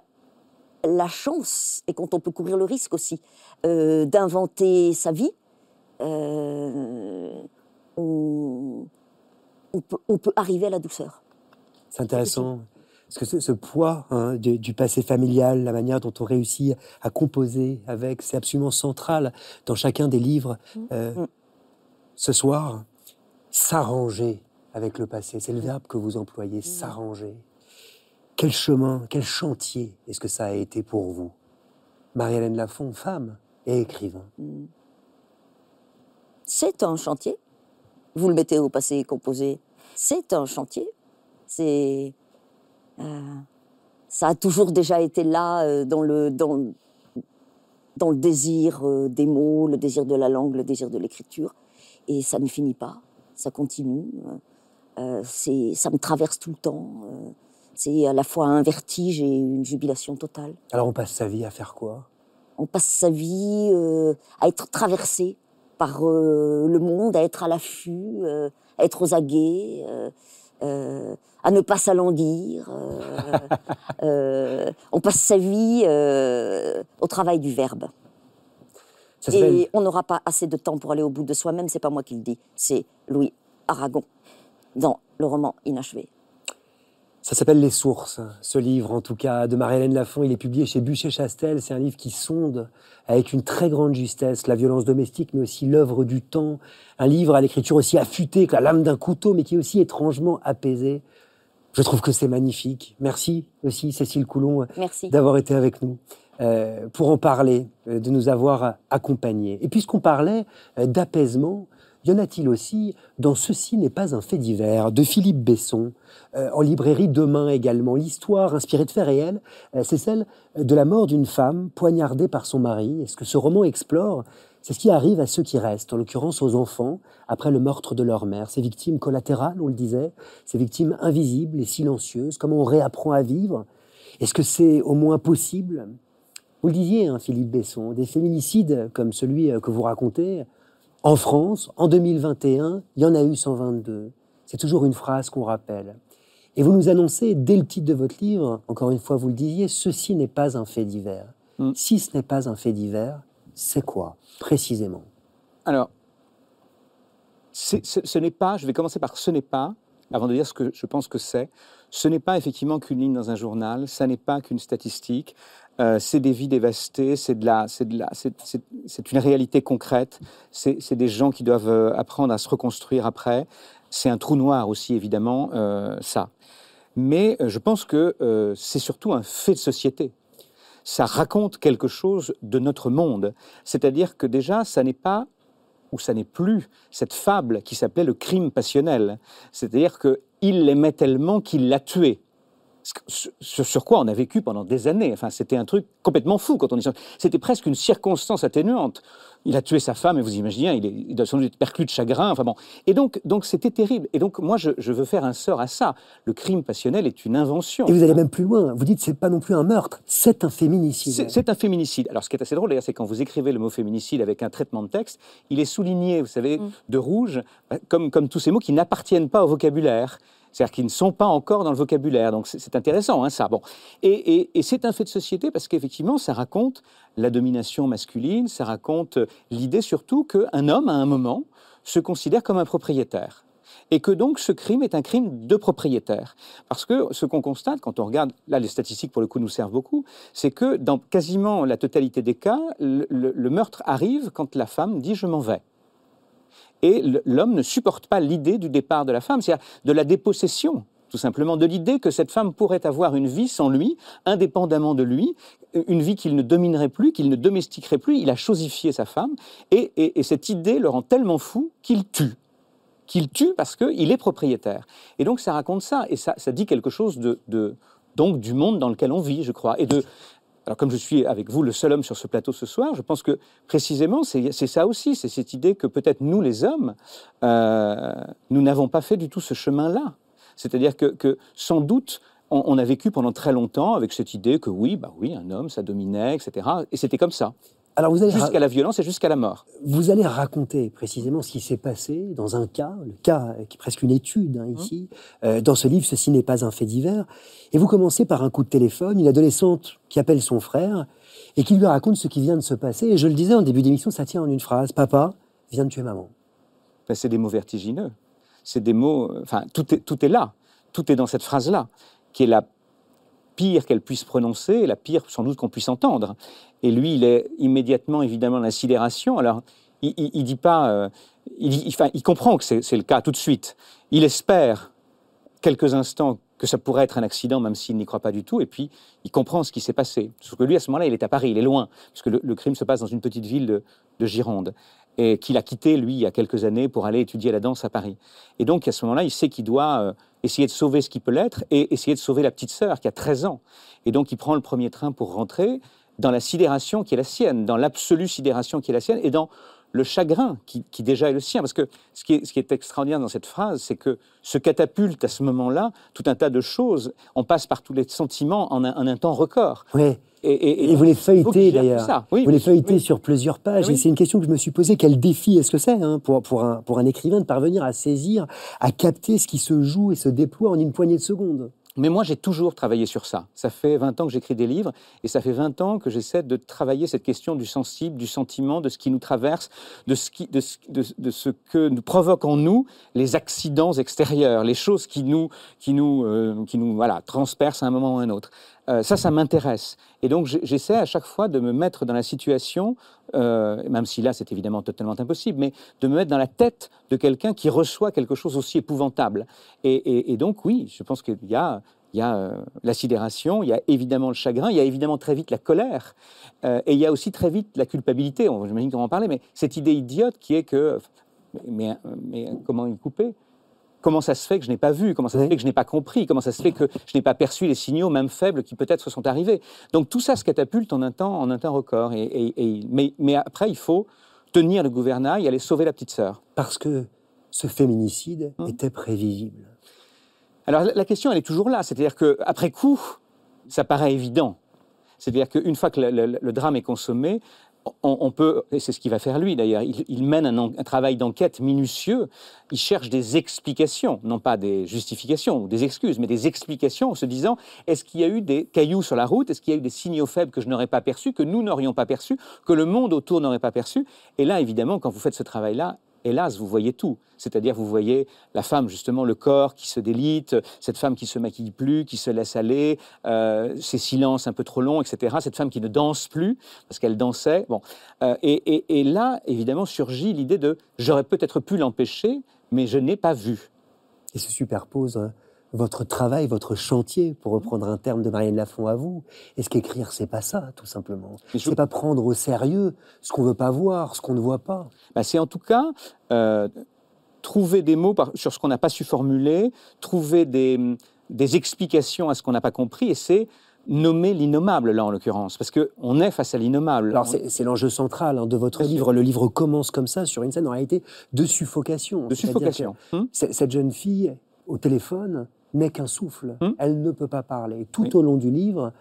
la chance et quand on peut courir le risque aussi euh, d'inventer sa vie, on, on peut, on peut arriver à la douceur. C'est intéressant. Parce que ce, ce poids hein, du, du passé familial, la manière dont on réussit à composer avec, c'est absolument central dans chacun des livres. Euh, Mm. Ce soir, s'arranger avec le passé, c'est le verbe que vous employez, s'arranger. Quel chemin, quel chantier est-ce que ça a été pour vous? Marie-Hélène Lafont, femme et écrivain. C'est un chantier. Vous le mettez au passé composé. C'est un chantier. C'est euh, ça a toujours déjà été là euh, dans le dans, dans le désir euh, des mots, le désir de la langue, le désir de l'écriture, et ça ne finit pas. Ça continue. Euh, c'est ça me traverse tout le temps. Euh, c'est à la fois un vertige et une jubilation totale. Alors on passe sa vie à faire quoi? On passe sa vie euh, à être traversé par le monde, à être à l'affût, à être aux aguets, euh, à ne pas s'alanguir. euh, euh, on passe sa vie au travail du verbe. Ça Et on n'aura pas assez de temps pour aller au bout de soi-même, c'est pas moi qui le dis, c'est Louis Aragon dans le roman Inachevé. Ça s'appelle Les Sources, ce livre en tout cas de Marie-Hélène Lafont. Il est publié chez Bûcher-Chastel. C'est un livre qui sonde avec une très grande justesse la violence domestique, mais aussi l'œuvre du temps. Un livre à l'écriture aussi affûtée que la lame d'un couteau, mais qui est aussi étrangement apaisé. Je trouve que c'est magnifique. Merci aussi Cécile Coulon d'avoir été avec nous euh, pour en parler, euh, de nous avoir accompagnés. Et puisqu'on parlait euh, d'apaisement, y en a-t-il aussi dans Ceci n'est pas un fait divers de Philippe Besson, euh, en librairie demain également. L'histoire inspirée de faits réels, euh, c'est celle de la mort d'une femme poignardée par son mari. Et ce que ce roman explore, c'est ce qui arrive à ceux qui restent, en l'occurrence aux enfants, après le meurtre de leur mère. Ces victimes collatérales, on le disait, ces victimes invisibles et silencieuses, comment on réapprend à vivre? Est-ce que c'est au moins possible? Vous le disiez, hein, Philippe Besson, des féminicides comme celui euh, que vous racontez, en France, en 2021, il y en a eu 122. C'est toujours une phrase qu'on rappelle. Et vous nous annoncez, dès le titre de votre livre, encore une fois, vous le disiez, ceci n'est pas un fait divers. Mm. Si ce n'est pas un fait divers, c'est quoi, précisément? Alors, ce n'est pas, je vais commencer par ce n'est pas, avant de dire ce que je pense que c'est, ce n'est pas effectivement qu'une ligne dans un journal, ça n'est pas qu'une statistique, euh, c'est des vies dévastées, c'est c'est une réalité concrète, c'est, des gens qui doivent euh, apprendre à se reconstruire après, c'est un trou noir aussi évidemment, euh, ça. Mais je pense que c'est surtout un fait de société. Ça raconte quelque chose de notre monde. C'est-à-dire que déjà, ça n'est pas ou ça n'est plus cette fable qui s'appelait le crime passionnel. C'est-à-dire qu'il l'aimait tellement qu'il l'a tué. Ce- sur quoi on a vécu pendant des années. Enfin, c'était un truc complètement fou quand on y C'était presque une circonstance atténuante. Il a tué sa femme, et vous imaginez, il, est, il doit sans doute être perclus de chagrin. Enfin bon. Et donc, donc c'était terrible. Et donc, moi, je, je veux faire un sort à ça. Le crime passionnel est une invention. Et vous allez même plus loin. Vous dites, c'est pas non plus un meurtre, c'est un féminicide. C'est c'est un féminicide. Alors, ce qui est assez drôle, d'ailleurs, c'est quand vous écrivez le mot féminicide avec un traitement de texte, il est souligné, vous savez, de rouge, euh, comme, comme tous ces mots qui n'appartiennent pas au vocabulaire. C'est-à-dire qu'ils ne sont pas encore dans le vocabulaire. Donc, c'est- intéressant, hein, ça. Bon. Et, c'est un fait de société parce qu'effectivement, ça raconte la domination masculine, ça raconte l'idée surtout qu'un homme, à un moment, se considère comme un propriétaire. Et que donc ce crime est un crime de propriétaire. Parce que ce qu'on constate quand on regarde, là les statistiques pour le coup nous servent beaucoup, c'est que dans quasiment la totalité des cas, le meurtre arrive quand la femme dit je m'en vais. Et l'homme ne supporte pas l'idée du départ de la femme, c'est-à-dire de la dépossession, tout simplement, de l'idée que cette femme pourrait avoir une vie sans lui, indépendamment de lui, une vie qu'il ne dominerait plus, qu'il ne domestiquerait plus. Il a chosifié sa femme, et, et- et cette idée le rend tellement fou qu'il tue qu'il tue parce qu'il est propriétaire. Et donc ça raconte ça, et ça, ça dit quelque chose de, de- donc du monde dans lequel on vit, je crois. Et de, alors comme je suis avec vous le seul homme sur ce plateau ce soir, je pense que précisément c'est ça aussi, c'est cette idée que peut-être nous les hommes, euh, nous n'avons pas fait du tout ce chemin-là. C'est-à-dire que, que sans doute on, on a vécu pendant très longtemps avec cette idée que oui, bah oui, un homme, ça dominait, etc. Et c'était comme ça. Alors vous allez jusqu'à la violence et jusqu'à la mort. Vous allez raconter précisément ce qui s'est passé dans un cas, le cas qui est presque une étude hein, ici, euh, dans ce livre Ceci n'est pas un fait divers. Et vous commencez par un coup de téléphone, une adolescente qui appelle son frère et qui lui raconte ce qui vient de se passer. Et je le disais en début d'émission, ça tient en une phrase Papa vient de tuer maman. Ben, c'est des mots vertigineux. C'est des mots. euh, Enfin, tout est, tout est là. Tout est dans cette phrase-là, qui est la pire qu'elle puisse prononcer, la pire sans doute qu'on puisse entendre. Et lui, il est immédiatement, évidemment, dans la sidération. Alors, il, il, dit pas. euh, il, comprend que c'est le cas tout de suite. Il espère quelques instants que ça pourrait être un accident, même s'il n'y croit pas du tout. Et puis, il comprend ce qui s'est passé. Sauf que lui, à ce moment-là, il est à Paris, il est loin, parce que le, le crime se passe dans une petite ville de Gironde, et qu'il a quitté, lui, il y a quelques années, pour aller étudier la danse à Paris. Et donc, à ce moment-là, il sait qu'il doit euh, essayer de sauver ce qui peut l'être et essayer de sauver la petite sœur qui a 13 ans. Et donc, il prend le premier train pour rentrer dans la sidération qui est la sienne, dans l'absolue sidération qui est la sienne, et dans le chagrin qui, qui déjà est le sien. Parce que ce qui est, ce qui est extraordinaire dans cette phrase, c'est que se catapulte à ce moment-là tout un tas de choses. On passe par tous les sentiments en un, en un temps record. Oui. Et, et- Et vous les feuilletez d'ailleurs. Oui, vous les feuilletez oui. sur plusieurs pages. Oui. Et c'est une question que je me suis posée. Quel défi est-ce que c'est hein, pour, pour, un, pour un écrivain de parvenir à saisir, à capter ce qui se joue et se déploie en une poignée de secondes? Mais moi, j'ai toujours travaillé sur ça. Ça fait 20 ans que j'écris des livres et ça fait 20 ans que j'essaie de travailler cette question du sensible, du sentiment, de ce qui nous traverse, de ce, que nous provoquent en nous les accidents extérieurs, les choses qui nous, qui nous, euh, qui nous voilà, transpercent à un moment ou à un autre. Euh, ça, ça m'intéresse. Et donc, j'essaie à chaque fois de me mettre dans la situation, euh, même si là, c'est évidemment totalement impossible, mais de me mettre dans la tête de quelqu'un qui reçoit quelque chose aussi épouvantable. Et, donc, oui, je pense qu'il y a, il euh, la sidération, il y a évidemment le chagrin, il y a évidemment très vite la colère, et il y a aussi très vite la culpabilité. On- J'imagine qu'on en parler, mais cette idée idiote qui est que, mais, mais comment y couper? Comment ça se fait que je n'ai pas vu Comment ça se fait que je n'ai pas compris Comment ça se fait que je n'ai pas perçu les signaux, même faibles, qui peut-être se sont arrivés Donc tout ça se catapulte en un temps, en un temps record. Et, et- et- mais, mais après, il faut tenir le gouvernail et aller sauver la petite sœur. Parce que ce féminicide Hum. était prévisible. Alors la- la question, elle est toujours là. C'est-à-dire qu'après coup, ça paraît évident. C'est-à-dire qu'une fois que le, le- le drame est consommé, on, peut, et c'est ce qu'il va faire lui d'ailleurs, il, mène un, un travail d'enquête minutieux, il cherche des explications, non pas des justifications ou des excuses, mais des explications en se disant, est-ce qu'il y a eu des cailloux sur la route, est-ce qu'il y a eu des signaux faibles que je n'aurais pas perçus, que nous n'aurions pas perçus, que le monde autour n'aurait pas perçus? Et là, évidemment, quand vous faites ce travail-là, hélas, vous voyez tout. C'est-à-dire, vous voyez la femme, justement, le corps qui se délite, cette femme qui se maquille plus, qui se laisse aller, euh, ces silences un peu trop longs, etc. Cette femme qui ne danse plus, parce qu'elle dansait. Bon. Euh, et, et- là, évidemment, surgit l'idée de j'aurais peut-être pu l'empêcher, mais je n'ai pas vu. Et se superpose hein, votre travail, votre chantier, pour reprendre un terme de Marianne Lafont à vous. Est-ce qu'écrire, c'est pas ça, tout simplement? C'est pas prendre au sérieux ce qu'on veut pas voir, ce qu'on ne voit pas? Bah, c'est en tout cas euh, trouver des mots par- sur ce qu'on n'a pas su formuler, trouver des, des explications à ce qu'on n'a pas compris, et c'est nommer l'innommable, là, en l'occurrence, parce qu'on est face à l'innommable. Alors c'est l'enjeu central hein, de votre sûr. livre. Le livre commence comme ça, sur une scène en réalité de suffocation. de suffocation. Hum Cette jeune fille, au téléphone, n'est qu'un souffle. Hum. Elle ne peut pas parler. Tout Oui. au long du livre,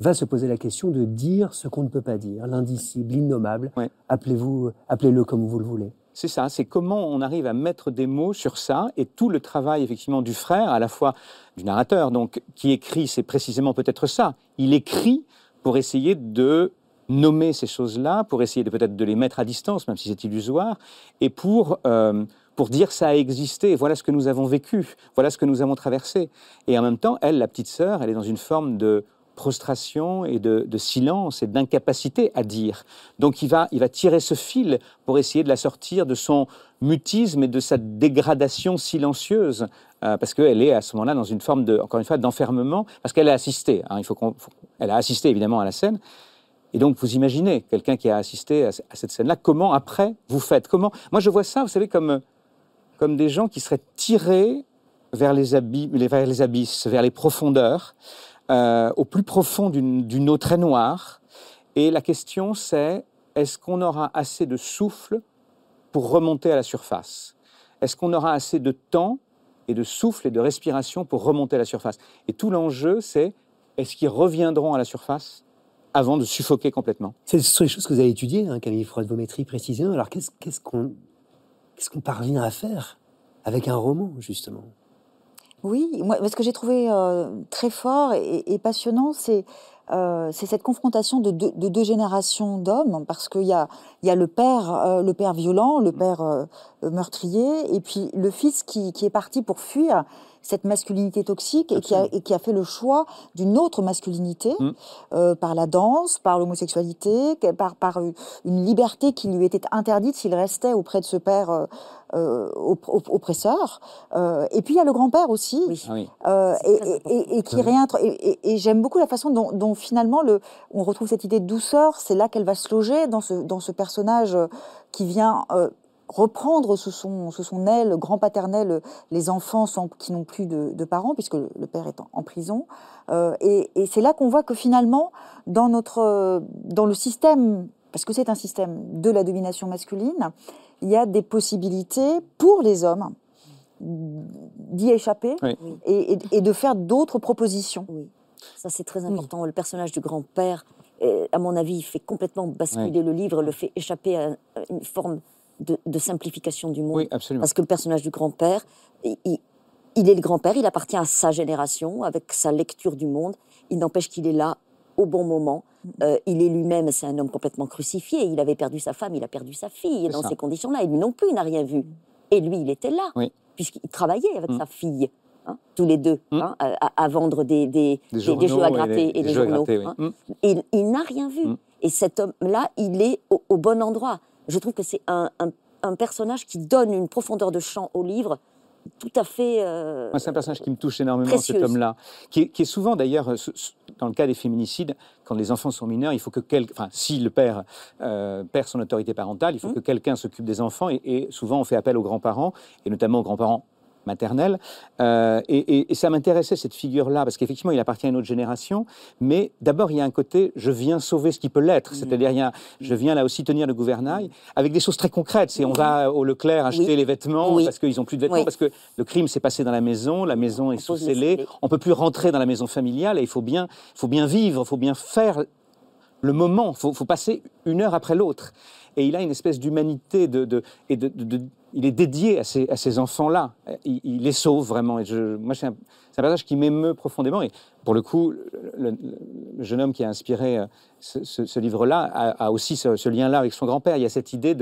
va se poser la question de dire ce qu'on ne peut pas dire, l'indicible, l'innommable. Ouais. Appelez-vous, appelez-le comme vous le voulez. C'est ça, c'est comment on arrive à mettre des mots sur ça et tout le travail effectivement du frère, à la fois du narrateur, donc qui écrit, c'est précisément peut-être ça. Il écrit pour essayer de nommer ces choses-là, pour essayer de peut-être de les mettre à distance, même si c'est illusoire, et pour euh, pour dire ça a existé, voilà ce que nous avons vécu, voilà ce que nous avons traversé. Et en même temps, elle, la petite sœur, elle est dans une forme de prostration et de, silence et d'incapacité à dire. Donc il va, il va tirer ce fil pour essayer de la sortir de son mutisme et de sa dégradation silencieuse, euh, parce qu'elle est à ce moment-là dans une forme de, encore une fois, d'enfermement, parce qu'elle a assisté. hein, il faut qu'on, elle a assisté évidemment à la scène. Et donc, vous imaginez quelqu'un qui a assisté à cette scène-là, comment après vous faites Comment Moi, je vois ça, vous savez, comme comme des gens qui seraient tirés vers les, abysses, vers les profondeurs, euh, au plus profond d'une eau très noire. Et la question, c'est est-ce qu'on aura assez de souffle pour remonter à la surface? Est-ce qu'on aura assez de temps et de souffle et de respiration pour remonter à la surface? Et tout l'enjeu, c'est est-ce qu'ils reviendront à la surface avant de suffoquer complètement? C'est ce choses que vous avez étudiées, hein, Camille Freud-Vométrie précisément. Alors qu'est-ce qu'on qu'est-ce qu'on parvient à faire avec un roman, justement? Oui, moi, ce que j'ai trouvé euh, très fort et, et passionnant, c'est euh, c'est cette confrontation de deux, de deux générations d'hommes, parce qu'il y a, y a le père, euh, le père violent, le père euh, meurtrier, et puis le fils qui, qui est parti pour fuir cette masculinité toxique et qui, a, et qui a fait le choix d'une autre masculinité Mm. euh, par la danse, par l'homosexualité, par, par une liberté qui lui était interdite s'il restait auprès de ce père euh, euh, op- op- oppresseur. Euh, et puis il y a le grand-père aussi, Oui. Ah oui. euh, et, très et- important. et- et qui réintre. Et, et- et j'aime beaucoup la façon dont, dont finalement le, on retrouve cette idée de douceur. C'est là qu'elle va se loger dans ce, dans ce personnage euh, qui vient euh, reprendre sous son, sous son aile grand paternel les enfants sans, qui n'ont plus de, de parents puisque le, le père est en, en prison. Euh, et et c'est là qu'on voit que finalement dans notre euh, dans le système parce que c'est un système de la domination masculine, il y a des possibilités pour les hommes d'y échapper Oui. et, et- et de faire d'autres propositions. Oui, ça c'est très important. Le personnage du grand-père, à mon avis, il fait complètement basculer le livre, le fait échapper à une forme de, de simplification du monde. Oui, absolument. Parce que le personnage du grand-père, il, il- est le grand-père, il appartient à sa génération, avec sa lecture du monde. Il n'empêche qu'il est là au bon moment. Euh, il est lui-même, c'est un homme complètement crucifié. Il avait perdu sa femme, il a perdu sa fille. Et dans ça. ces conditions-là, et lui non plus, il n'a rien vu. Et lui, il était là, Oui. puisqu'il travaillait avec Mm. sa fille. hein, tous les deux, Mm. hein, à, vendre des, des, Des des- journaux des jeux à gratter et des journaux. gratter, oui. hein. Mm. Il, il n'a rien vu. Et cet homme-là, il est au, au bon endroit. Je trouve que c'est un, un- un personnage qui donne une profondeur de champ au livre tout à fait. euh, c'est un personnage qui me touche énormément, précieuse. cet homme-là, qui, est- qui est souvent d'ailleurs, dans le cas des féminicides, quand les enfants sont mineurs, il faut que quelqu'un, enfin, si le père euh, perd son autorité parentale, il faut Mm. que quelqu'un s'occupe des enfants, et, et souvent on fait appel aux grands-parents, et notamment aux grands-parents maternels. Euh, et, et- et ça m'intéressait cette figure-là, parce qu'effectivement, il appartient à une autre génération, mais d'abord, il y a un côté, je viens sauver ce qui peut l'être, Mm. c'est-à-dire, a- je viens là aussi tenir le gouvernail, avec des choses très concrètes. C'est on va au Leclerc acheter Oui. les vêtements, Oui. parce qu'ils n'ont plus de vêtements, Oui. parce que le crime s'est passé dans la maison, la maison est sous scellée, on peut plus rentrer dans la maison familiale et il faut bien, faut bien vivre, il faut bien faire le moment, il faut, faut passer une heure après l'autre. Et il a une espèce d'humanité de, de- et de- il est dédié à ces, enfants-là. Il, les sauve vraiment. Et je, moi, c'est un, un passage qui m'émeut profondément. Et pour le coup, le, jeune homme qui a inspiré euh, ce, livre-là a, aussi ce, ce lien-là avec son grand-père. Il y a cette idée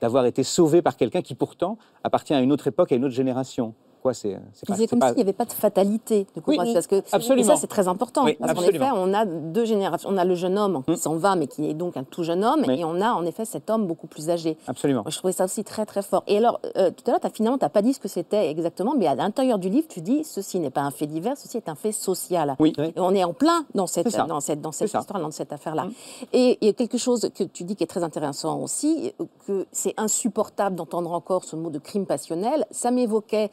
d'avoir été sauvé par quelqu'un qui pourtant appartient à une autre époque, à une autre génération. Quoi, c'est, c'est comme pas- s'il n'y avait pas de fatalité de Oui, courage, oui, parce que absolument. et ça c'est très important Oui, parce qu'en effet on a deux générations, on a le jeune homme qui Mm. s'en va mais qui est donc un tout jeune homme Oui. et on a en effet cet homme beaucoup plus âgé. Absolument. Moi, je trouvais ça aussi très très fort. Et alors, euh, tout à l'heure, as, finalement, tu n'as pas dit ce que c'était exactement, mais à l'intérieur du livre, tu dis ceci n'est pas un fait divers, ceci est un fait social. Oui. Oui. Et on est en plein dans cette, dans cette, dans cette histoire, dans cette affaire-là. Mm. Et il y a quelque chose que tu dis qui est très intéressant aussi, euh, que c'est insupportable d'entendre encore ce mot de crime passionnel. Ça m'évoquait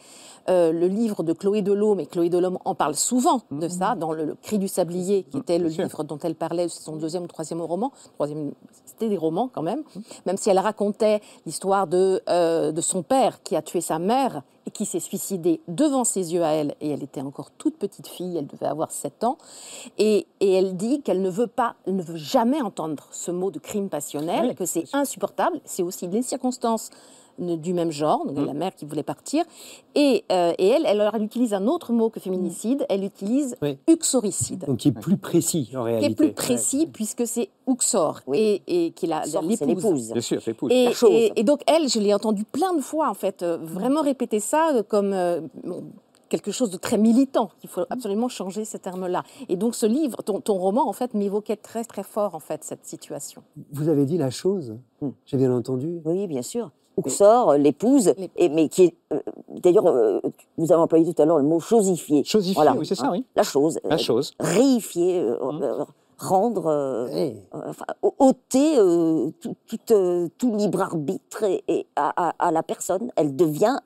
euh, le livre de Chloé Delhomme, et Chloé Delhomme en parle souvent de ça, dans le, le Cri du Sablier, qui était le livre dont elle parlait, son deuxième ou troisième roman. Troisième, c'était des romans quand même, même si elle racontait l'histoire de, euh, de son père qui a tué sa mère et qui s'est suicidé devant ses yeux à elle, et elle était encore toute petite fille, elle devait avoir 7 ans, et, et elle dit qu'elle ne veut pas, elle ne veut jamais entendre ce mot de crime passionnel, Oui, que c'est insupportable, c'est aussi les circonstances du même genre, donc Mm. la mère qui voulait partir, et, euh, et elle, elle, utilise un autre mot que féminicide, elle utilise Oui. uxoricide Donc qui est plus précis en qui réalité. est plus précis puisque c'est Uxor Oui. et, et qui est l'épouse. l'épouse. Bien sûr, c'est épouse. Et, et- donc elle, je l'ai entendu plein de fois en fait, euh, vraiment répéter ça euh, comme bon, quelque chose de très militant. qu'il faut absolument changer ces termes-là. Et donc ce livre, ton, ton roman en fait m'évoquait très très fort en fait cette situation. Vous avez dit la chose, j'ai bien entendu. Oui, bien sûr. Uxor, euh, l'épouse, et, mais qui est. euh, D'ailleurs, euh, vous avez employé tout à l'heure le mot chosifié. Chosifié, Voilà, oui, c'est ça, oui. La chose. La euh, chose. Réifier, euh, rendre. euh, Eh, euh, enfin, ôter euh, tout, tout, euh, tout libre arbitre et, et à, à- à la personne. Elle devient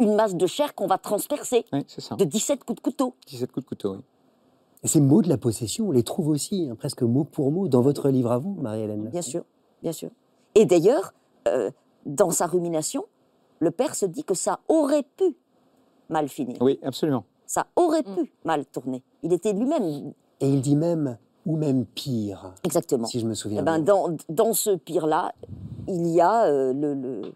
une masse de chair qu'on va transpercer Oui, c'est ça. de 17 coups de couteau. 17 coups de couteau, oui. Et ces mots de la possession, on les trouve aussi, hein, presque mot pour mot, dans votre livre à vous, Marie-Hélène. Bien sûr, bien sûr. Et d'ailleurs, euh, dans sa rumination, le père se dit que ça aurait pu mal finir. Oui, absolument. Ça aurait Mm. pu mal tourner. Il était lui-même. Et il dit même, Ou même pire. Exactement. Si je me souviens Eh ben, bien. dans, dans ce pire-là, il y a euh, le, le-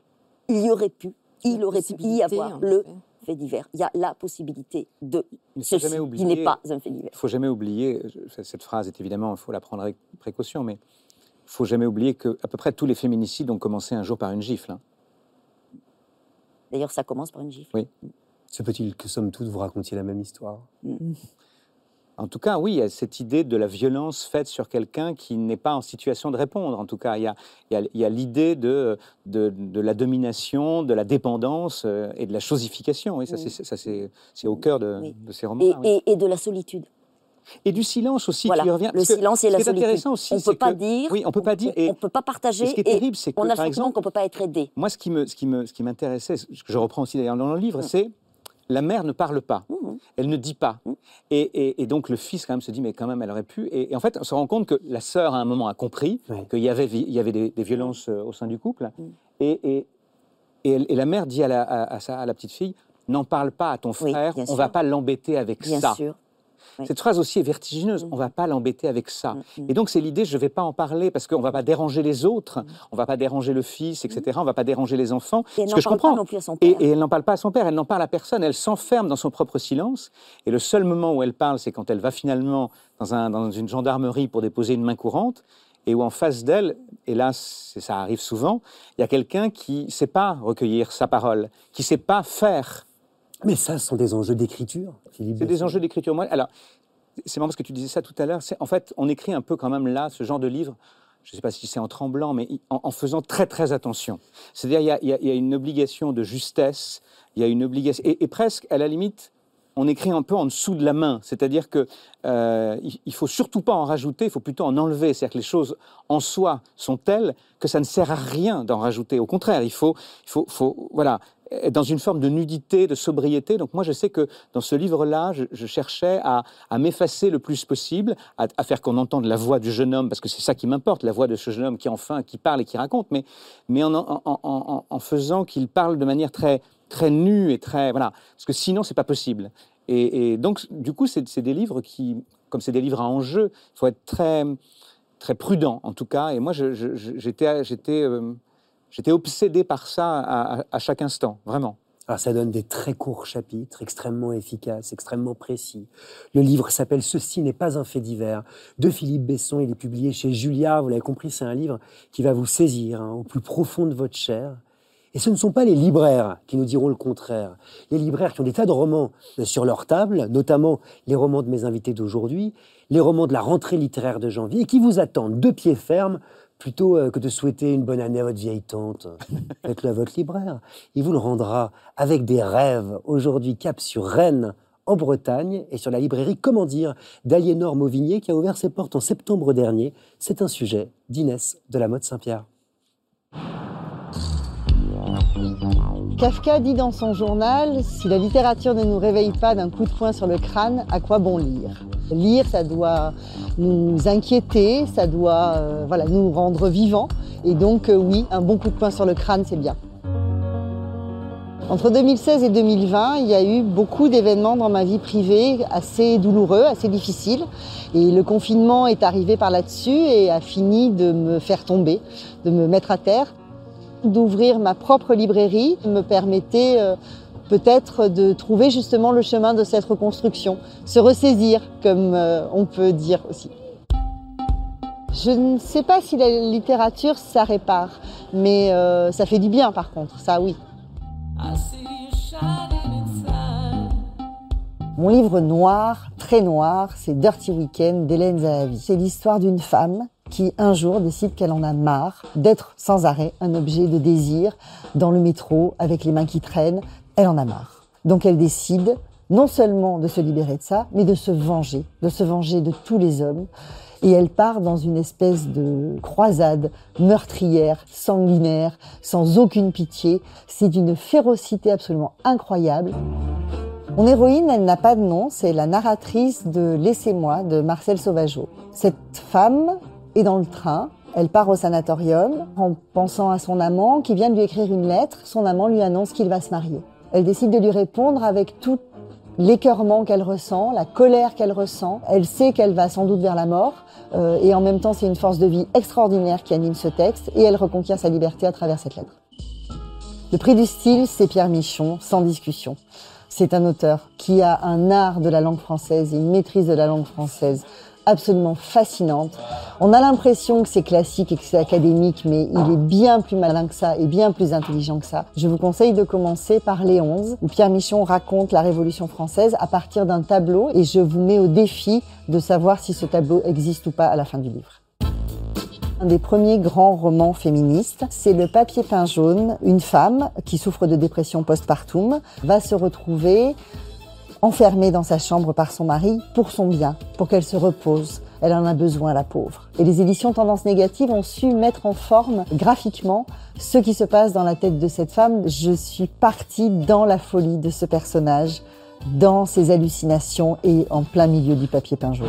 il y aurait pu, il aurait pu y avoir le effet. fait divers. Il y a la possibilité de Il ne ceci, jamais qui oublier- n'est pas un fait divers. Il faut jamais oublier, cette phrase est évidemment, il faut la prendre avec précaution, mais faut jamais oublier que à peu près tous les féminicides ont commencé un jour par une gifle. hein. D'ailleurs, ça commence par une gifle. Oui. Se peut-il que, somme toute, vous racontiez la même histoire? En tout cas, oui, il y a cette idée de la violence faite sur quelqu'un qui n'est pas en situation de répondre. En tout cas, il y a, l'idée de, de, de la domination, de la dépendance euh, et de la chosification. Oui, ça, Oui. c'est, ça, c'est, c'est au cœur de, Oui. de ces Et, romans. et- et de la solitude. Et du silence aussi Voilà, qui revient. le silence et ce la qui est solitude. intéressant aussi, on ne peut pas que- dire, Oui, on peut pas dire. Et on ne peut pas partager, et ce qui est terrible, c'est que, on a le par sentiment exemple, qu'on ne peut pas être aidé. Moi, ce qui me, ce qui me, ce qui m'intéressait, ce que je reprends aussi d'ailleurs dans le livre, c'est la mère ne parle pas, Mhm. elle ne dit pas, et, et- et donc le fils quand même se dit mais quand même elle aurait pu, et, et en fait on se rend compte que la sœur à un moment a compris qu'il y avait, il y avait des, des violences euh, au sein du couple, et, et, et, elle- et la mère dit à la, à, à sa- à la petite fille n'en parle pas à ton frère, on sûr. va pas l'embêter avec Bien ça. sûr. Oui. Cette phrase aussi est vertigineuse. Mhm. On va pas l'embêter avec ça. Mhm. Et donc c'est l'idée, je vais pas en parler parce qu'on va pas déranger les autres, on va pas déranger le fils, etc. On va pas déranger les enfants. Et elle ce n'en que je parle comprends. pas non plus à son Et, père. et elle n'en parle pas à son père, elle n'en parle à personne, elle s'enferme dans son propre silence. Et le seul moment où elle parle, c'est quand elle va finalement dans, un- dans une gendarmerie pour déposer une main courante, et où en face d'elle, hélas, ça arrive souvent, il y a quelqu'un qui ne sait pas recueillir sa parole, qui ne sait pas faire. Mais ça, ce sont des enjeux d'écriture, Philippe. C'est des enjeux d'écriture. Moi, alors, c'est marrant parce que tu disais ça tout à l'heure. En fait, on écrit un peu quand même là ce genre de livre. Je ne sais pas si c'est en tremblant, mais en, en faisant très très attention. C'est-à-dire, il y a- y, y une obligation de justesse. Il y a une obligation et, et presque à la limite, on écrit un peu en dessous de la main. C'est-à-dire que euh, il, il faut surtout pas en rajouter. Il faut plutôt en enlever. C'est-à-dire que les choses en soi sont telles que ça ne sert à rien d'en rajouter. Au contraire, il faut, il faut, faut voilà dans une forme de nudité, de sobriété. Donc moi, je sais que dans ce livre-là, je, cherchais à, m'effacer le plus possible, à, faire qu'on entende la voix du jeune homme, parce que c'est ça qui m'importe, la voix de ce jeune homme qui enfin, qui parle et qui raconte, mais, en, faisant qu'il parle de manière très, très nue et très voilà, parce que sinon c'est pas possible. Et, donc du coup, c'est des livres qui, comme c'est des livres à enjeu, il faut être très très prudent en tout cas. Et moi, j'étais j'étais euh, j'étais obsédé par ça à, chaque instant, vraiment. Alors ça donne des très courts chapitres, extrêmement efficaces, extrêmement précis. Le livre s'appelle Ceci n'est pas un fait divers de Philippe Besson. Il est publié chez Julia. Vous l'avez compris, c'est un livre qui va vous saisir hein, au plus profond de votre chair. Et ce ne sont pas les libraires qui nous diront le contraire. Les libraires qui ont des tas de romans sur leur table, notamment les romans de mes invités d'aujourd'hui, les romans de la rentrée littéraire de janvier, et qui vous attendent de pied ferme plutôt euh, que de souhaiter une bonne année à votre vieille tante. Faites-le à votre libraire. Il vous le rendra avec des rêves. Aujourd'hui, cap sur Rennes, en Bretagne, et sur la librairie Comment dire d'Aliénor Mauvigné, qui a ouvert ses portes en septembre dernier. C'est un sujet d'Inès de la mode Saint-Pierre. Kafka dit dans son journal Si la littérature ne nous réveille pas d'un coup de poing sur le crâne, à quoi bon lire? Lire, ça doit nous inquiéter, ça doit euh, voilà, nous rendre vivants. Et donc, euh, oui, un bon coup de poing sur le crâne, c'est bien. Entre 2016 et 2020, il y a eu beaucoup d'événements dans ma vie privée assez douloureux, assez difficiles. Et le confinement est arrivé par là-dessus et a fini de me faire tomber, de me mettre à terre d'ouvrir ma propre librairie me permettait euh, peut-être de trouver justement le chemin de cette reconstruction, se ressaisir comme euh, on peut dire aussi. Je ne sais pas si la littérature ça répare, mais euh, ça fait du bien par contre, ça oui. Mon livre noir, très noir, c'est Dirty Weekend d'Hélène Zahavi. C'est l'histoire d'une femme qui un jour décide qu'elle en a marre d'être sans arrêt un objet de désir dans le métro avec les mains qui traînent. Elle en a marre. Donc elle décide non seulement de se libérer de ça, mais de se venger, de se venger de tous les hommes. Et elle part dans une espèce de croisade meurtrière, sanguinaire, sans aucune pitié. C'est d'une férocité absolument incroyable. Mon héroïne, elle n'a pas de nom, c'est la narratrice de Laissez-moi de Marcel Sauvageau. Cette femme est dans le train, elle part au sanatorium en pensant à son amant qui vient de lui écrire une lettre. Son amant lui annonce qu'il va se marier. Elle décide de lui répondre avec toute l'écœurement qu'elle ressent, la colère qu'elle ressent. Elle sait qu'elle va sans doute vers la mort. Euh, et en même temps, c'est une force de vie extraordinaire qui anime ce texte. Et elle reconquiert sa liberté à travers cette lettre. Le prix du style, c'est Pierre Michon, sans discussion. C'est un auteur qui a un art de la langue française, une maîtrise de la langue française absolument fascinante. On a l'impression que c'est classique et que c'est académique, mais il est bien plus malin que ça et bien plus intelligent que ça. Je vous conseille de commencer par Les 11, où Pierre Michon raconte la Révolution française à partir d'un tableau, et je vous mets au défi de savoir si ce tableau existe ou pas à la fin du livre. Un des premiers grands romans féministes, c'est Le papier peint jaune. Une femme qui souffre de dépression postpartum va se retrouver enfermée dans sa chambre par son mari pour son bien, pour qu'elle se repose. Elle en a besoin, la pauvre. Et les éditions Tendance Négative ont su mettre en forme graphiquement ce qui se passe dans la tête de cette femme. Je suis partie dans la folie de ce personnage, dans ses hallucinations et en plein milieu du papier peint jaune.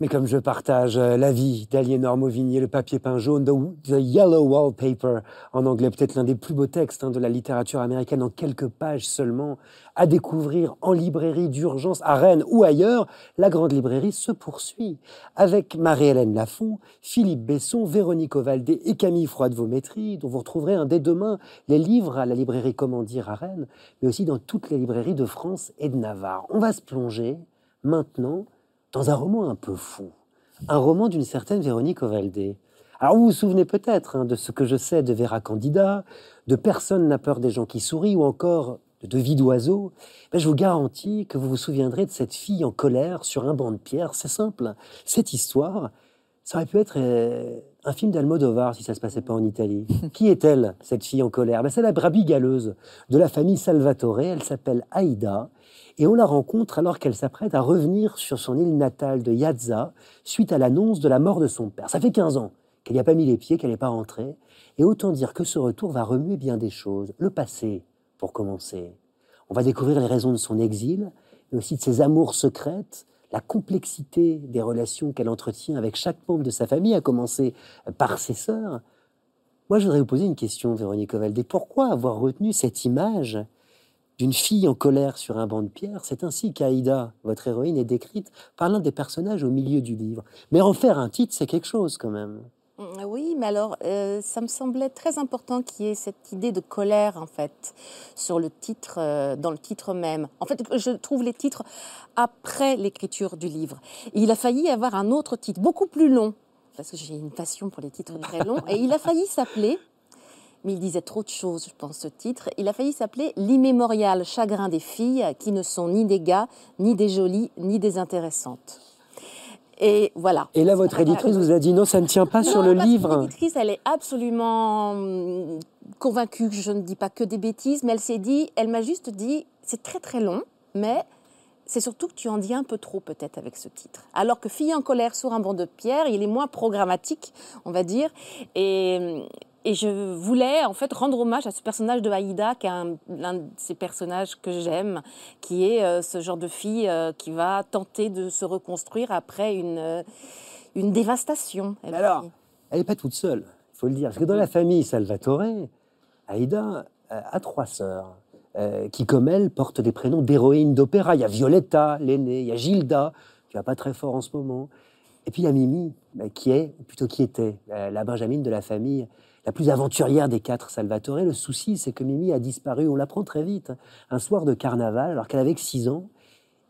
Mais comme je partage euh, la vie d'Aliénor Mauvigny, le papier peint jaune, the, Yellow Wallpaper, en anglais, peut-être l'un des plus beaux textes hein, de la littérature américaine, en quelques pages seulement, à découvrir en librairie d'urgence à Rennes ou ailleurs, la grande librairie se poursuit. Avec Marie-Hélène Lafont, Philippe Besson, Véronique Ovaldé et Camille Froide-Vaumétrie, dont vous retrouverez un dès demain les livres à la librairie Comment dire à Rennes, mais aussi dans toutes les librairies de France et de Navarre. On va se plonger maintenant dans un roman un peu fou, un roman d'une certaine Véronique Ovaldé. Alors vous vous souvenez peut-être hein, de ce que je sais de Vera Candida, de Personne n'a peur des gens qui sourient ou encore de Vie d'oiseau. Ben, je vous garantis que vous vous souviendrez de cette fille en colère sur un banc de pierre. C'est simple. Cette histoire, ça aurait pu être euh, un film d'Almodovar si ça se passait pas en Italie. Qui est-elle, cette fille en colère? Ben, C'est la brebis galeuse de la famille Salvatore. Elle s'appelle Aïda et on la rencontre alors qu'elle s'apprête à revenir sur son île natale de Yazza suite à l'annonce de la mort de son père. Ça fait 15 ans qu'elle n'y a pas mis les pieds, qu'elle n'est pas rentrée, et autant dire que ce retour va remuer bien des choses. Le passé, pour commencer. On va découvrir les raisons de son exil, mais aussi de ses amours secrètes, la complexité des relations qu'elle entretient avec chaque membre de sa famille, à commencer par ses sœurs. Moi, je voudrais vous poser une question, Véronique Ovaldé. Pourquoi avoir retenu cette image d'une fille en colère sur un banc de pierre. C'est ainsi qu'Aïda, votre héroïne, est décrite par l'un des personnages au milieu du livre. Mais en faire un titre, c'est quelque chose quand même. Mm, oui, mais alors, euh, ça me semblait très important qu'il y ait cette idée de colère, en fait, sur le titre, euh, dans le titre même. En fait, je trouve les titres après l'écriture du livre. il a failli avoir un autre titre, beaucoup plus long, parce que j'ai une passion pour les titres très longs, et il a failli s'appeler mais il disait trop de choses, je pense, ce titre. Il a failli s'appeler L'immémorial chagrin des filles qui ne sont ni des gars, ni des jolies, ni des intéressantes. Et voilà. Et là, votre éditrice vous a dit non, ça ne tient pas sur le livre. L'éditrice, elle est absolument hum, convaincue que je ne dis pas que des bêtises, mais elle s'est dit, elle m'a juste dit, c'est très très long, mais c'est surtout que tu en dis un peu trop peut-être avec ce titre. Alors que Fille en colère sur un banc de pierre, il est moins programmatique, on va dire. Et, hum, et je voulais en fait rendre hommage à ce personnage de Haïda, qui est un, de ces personnages que j'aime, qui est euh, ce genre de fille euh, qui va tenter de se reconstruire après une, euh, une dévastation. alors, elle n'est pas toute seule, il faut le dire. Parce que dans la famille Salvatore, Haïda a trois sœurs. qui, comme elle, portent des prénoms d'héroïnes d'opéra. Il y a Violetta, l'aînée, il y a Gilda, qui va pas très fort en ce moment. Et puis il y a Mimi, qui est, plutôt qui était, la Benjamine de la famille, la plus aventurière des quatre Salvatore. Le souci, c'est que Mimi a disparu, on l'apprend très vite, un soir de carnaval, alors qu'elle avait 6 ans,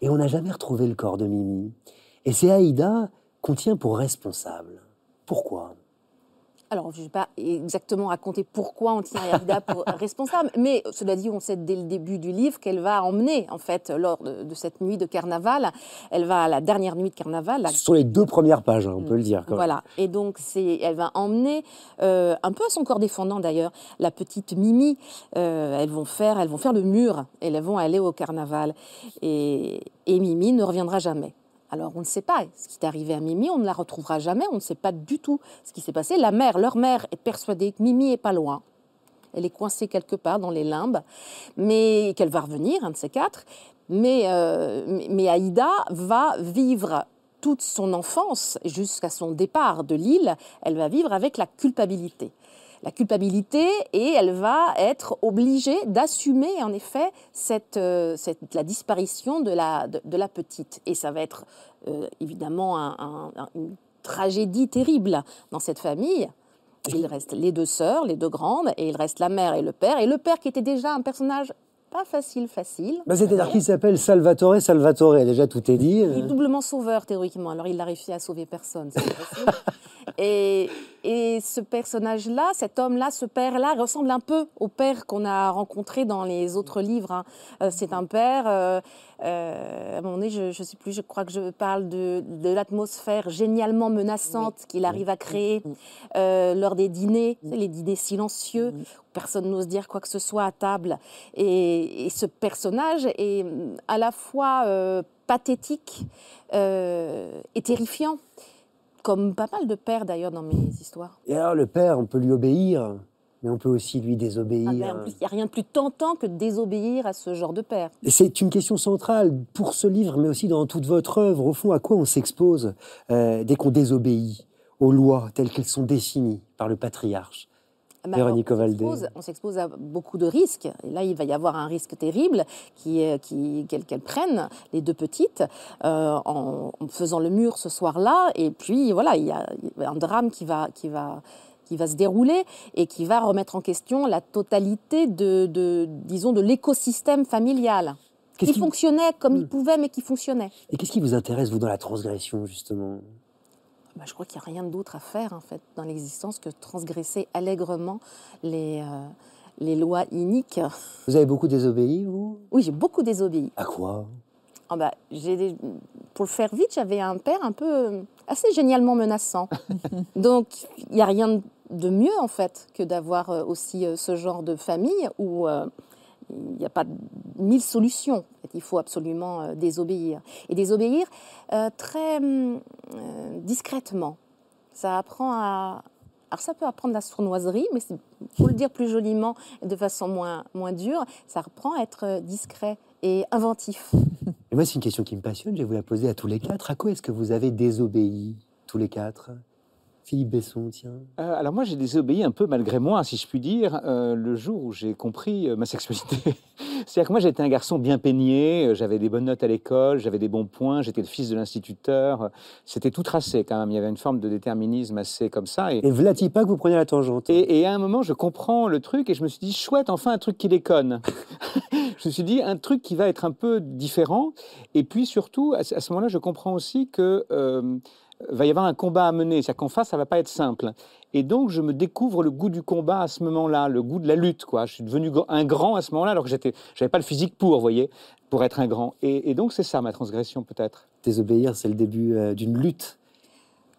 et on n'a jamais retrouvé le corps de Mimi. Et c'est Aïda qu'on tient pour responsable. Pourquoi? Alors, je ne vais pas exactement raconter pourquoi on tient Aïda pour responsable, mais cela dit, on sait dès le début du livre qu'elle va emmener, en fait, lors de, cette nuit de carnaval, elle va à la dernière nuit de carnaval. Ce sont les deux premières pages, hein, on peut le dire. voilà, et donc c'est, elle va emmener, euh, un peu à son corps défendant d'ailleurs, la petite Mimi. Euh, elles, vont faire, elles vont faire le mur, et elles vont aller au carnaval. Et, et Mimi ne reviendra jamais. Alors on ne sait pas ce qui est arrivé à Mimi, on ne la retrouvera jamais, on ne sait pas du tout ce qui s'est passé. La mère, leur mère est persuadée que Mimi est pas loin. Elle est coincée quelque part dans les limbes, mais qu'elle va revenir, un de ces quatre. Mais, euh, mais Aïda va vivre toute son enfance jusqu'à son départ de l'île, elle va vivre avec la culpabilité. La culpabilité et elle va être obligée d'assumer en effet cette, euh, cette- la disparition de la, de, de la petite. Et ça va être euh, évidemment un- un- un- une tragédie terrible dans cette famille. Il reste les deux sœurs, les deux grandes, et il reste la mère et le père. Et le père qui était déjà un personnage pas facile, facile. Bah, C'est-à-dire qu'il s'appelle Salvatore Salvatore, déjà tout est dit. Il est doublement sauveur théoriquement, alors il n'a réussi à sauver personne. et, et ce personnage-là, cet homme-là, ce père-là, ressemble un peu au père qu'on a rencontré dans les autres livres. hein. Euh, c'est un père, euh, euh, à un moment donné, je ne sais plus, je crois que je parle de, de l'atmosphère génialement menaçante qu'il arrive à créer lors des dîners, les dîners silencieux, où personne n'ose dire quoi que ce soit à table. Et, et ce personnage est hum, à la fois pathétique et terrifiant, comme pas mal de pères d'ailleurs dans mes histoires. Et alors, le père, on peut lui obéir, mais on peut aussi lui désobéir. Ah, mais en plus, il n'y a rien de plus tentant que de désobéir à ce genre de père. Et C'est une question centrale pour ce livre, mais aussi dans toute votre œuvre. Au fond, à quoi on s'expose euh, dès qu'on désobéit aux lois telles qu'elles sont définies par le patriarche? Véronique alors, on s'expose- à beaucoup de risques. Et là, il va y avoir un risque terrible qui qui- qu'elles qu'elles prennent, les deux petites, euh, en, en faisant le mur ce soir-là. Et puis, voilà, il y a un drame qui va, qui va, qui va se dérouler et qui va remettre en question la totalité de, de disons, de l'écosystème familial. Qui qui- fonctionnait comme il Hmm. pouvait, mais qui fonctionnait. Et qu'est-ce qui vous intéresse, vous, dans la transgression, justement? Bah, je crois qu'il n'y a rien d'autre à faire en fait dans l'existence que transgresser allègrement les, euh, les lois iniques. Vous avez beaucoup désobéi, vous? Oui, j'ai beaucoup désobéi. À quoi? Ah bah, des- Pour le faire vite, j'avais un père un peu euh, assez génialement menaçant. Donc, il n'y a rien de mieux en fait que d'avoir euh, aussi ce genre de famille où euh, il n'y a pas mille solutions. Fait, Il faut absolument euh, désobéir. Et désobéir euh, très hum, euh, discrètement. Ça apprend à. Alors ça peut apprendre la sournoiserie, mais c'est- pour le dire plus joliment et de façon moins, moins dure, ça apprend à être discret et inventif. Et moi, c'est une question qui me passionne, je vais vous la poser à tous les quatre. À quoi est-ce que vous avez désobéi, tous les quatre? Philippe Besson, tiens. Euh, alors moi, j'ai désobéi un peu malgré moi, si je puis dire, euh, le jour où j'ai compris euh, ma sexualité. C'est-à-dire que moi, j'étais un garçon bien peigné, euh, j'avais des bonnes notes à l'école, j'avais des bons points, j'étais le fils de l'instituteur. euh, C'était tout tracé quand même. Il y avait une forme de déterminisme assez comme ça. Et, Et Vlati pas que vous preniez la tangente? et, et à un moment, je comprends le truc et je me suis dit, chouette, enfin un truc qui déconne. je me suis dit, un truc qui va être un peu différent. Et puis surtout, à ce à ce moment-là, je comprends aussi que euh, va y avoir un combat à mener. C'est-à-dire qu'en face, ça va pas être simple. Et donc, je me découvre le goût du combat à ce moment-là, le goût de la lutte. Quoi. Je suis devenu un grand à ce moment-là, alors que j'étais, j'avais pas le physique pour, vous voyez, pour être un grand. Et, et donc, c'est ça ma transgression, peut-être. Désobéir, c'est le début euh, d'une lutte.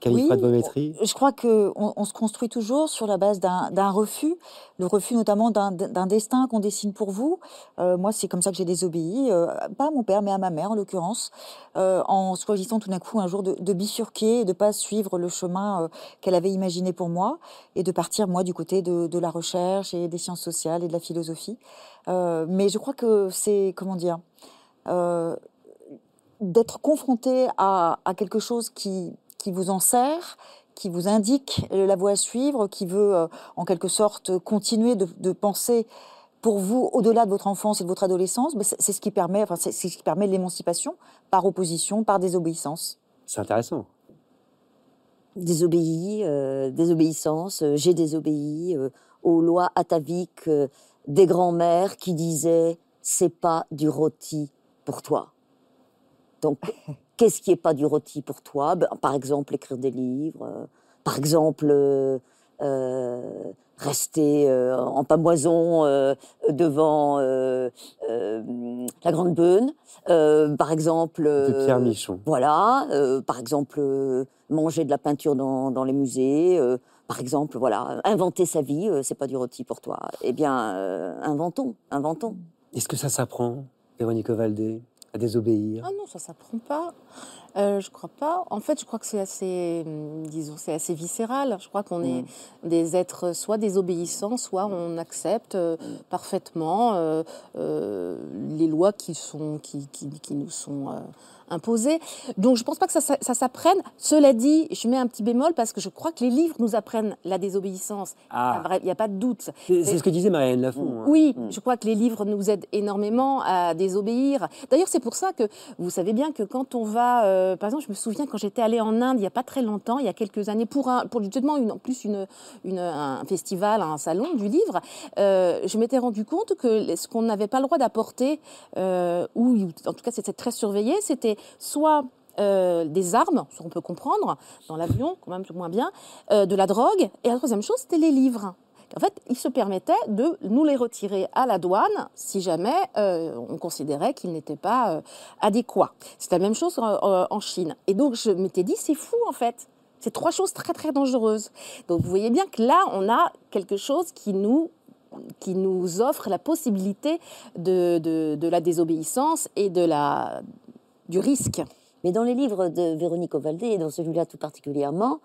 Vométrie. Je crois qu'on on se construit toujours sur la base d'un refus, le refus notamment d'un destin qu'on dessine pour vous. Euh, moi, c'est comme ça que j'ai désobéi, euh, pas à mon père, mais à ma mère en l'occurrence, euh, en choisissant tout d'un coup un jour de, de bifurquer et de pas suivre le chemin euh, qu'elle avait imaginé pour moi et de partir moi du côté de, de la recherche et des sciences sociales et de la philosophie. Euh, mais je crois que c'est comment dire euh, d'être confronté à, à quelque chose qui, qui vous en sert, qui vous indique la voie à suivre, qui veut euh, en quelque sorte continuer de, de penser pour vous au-delà de votre enfance et de votre adolescence, ben, c'est ce qui permet, enfin, c'est c'est ce qui permet l'émancipation par opposition, par désobéissance. C'est intéressant. désobéi, euh, désobéissance, euh, j'ai désobéi euh, aux lois ataviques euh, des grands-mères qui disaient c'est pas du rôti pour toi. Donc, qu'est-ce qui est pas du rôti pour toi? Ben, Par exemple, écrire des livres, euh, par exemple, euh, euh, rester euh, en pamoison euh, devant euh, euh, la Grande Beune, euh, par exemple. De Pierre Michon. voilà, euh, par exemple, euh, manger de la peinture dans, dans les musées, euh, par exemple, voilà, inventer sa vie, euh, c'est pas du rôti pour toi. Eh bien, euh, inventons, inventons. Est-ce que ça s'apprend, Véronique Ovaldé, à désobéir Ah non, ça s'apprend pas. Euh, je crois pas. En fait, je crois que c'est assez, hum, disons, c'est assez viscéral. Je crois qu'on est des êtres soit désobéissants, soit on accepte euh, parfaitement euh, euh, les lois qui sont, qui, qui, qui nous sont Donc, je pense pas que ça, ça, ça s'apprenne. Cela dit, je mets un petit bémol parce que je crois que les livres nous apprennent la désobéissance. Ah. Il n'y a pas de doute. C'est ce que disait Marianne Lafont. hein. Oui, je crois que les livres nous aident énormément à désobéir. D'ailleurs, c'est pour ça que vous savez bien que quand on va, euh, par exemple, je me souviens quand j'étais allée en Inde il n'y a pas très longtemps, il y a quelques années, pour un, pour justement une, en plus une, une- un festival, un salon du livre, euh, je m'étais rendu compte que ce qu'on n'avait pas le droit d'apporter, euh, ou en tout cas c'était très surveillé, c'était soit euh, des armes, ça on peut comprendre, dans l'avion, quand même moins bien, euh, de la drogue, et la troisième chose, c'était les livres. En fait, il se permettait de nous les retirer à la douane si jamais euh, on considérait qu'ils n'étaient pas adéquats. C'est la même chose en Chine. Et donc, je m'étais dit, c'est fou en fait. C'est trois choses très très dangereuses. Donc, vous voyez bien que là, on a quelque chose qui nous qui nous offre la possibilité de, de la désobéissance et de la, du risque. Mais dans les livres de Véronique Ovaldé, et dans celui-là tout particulièrement,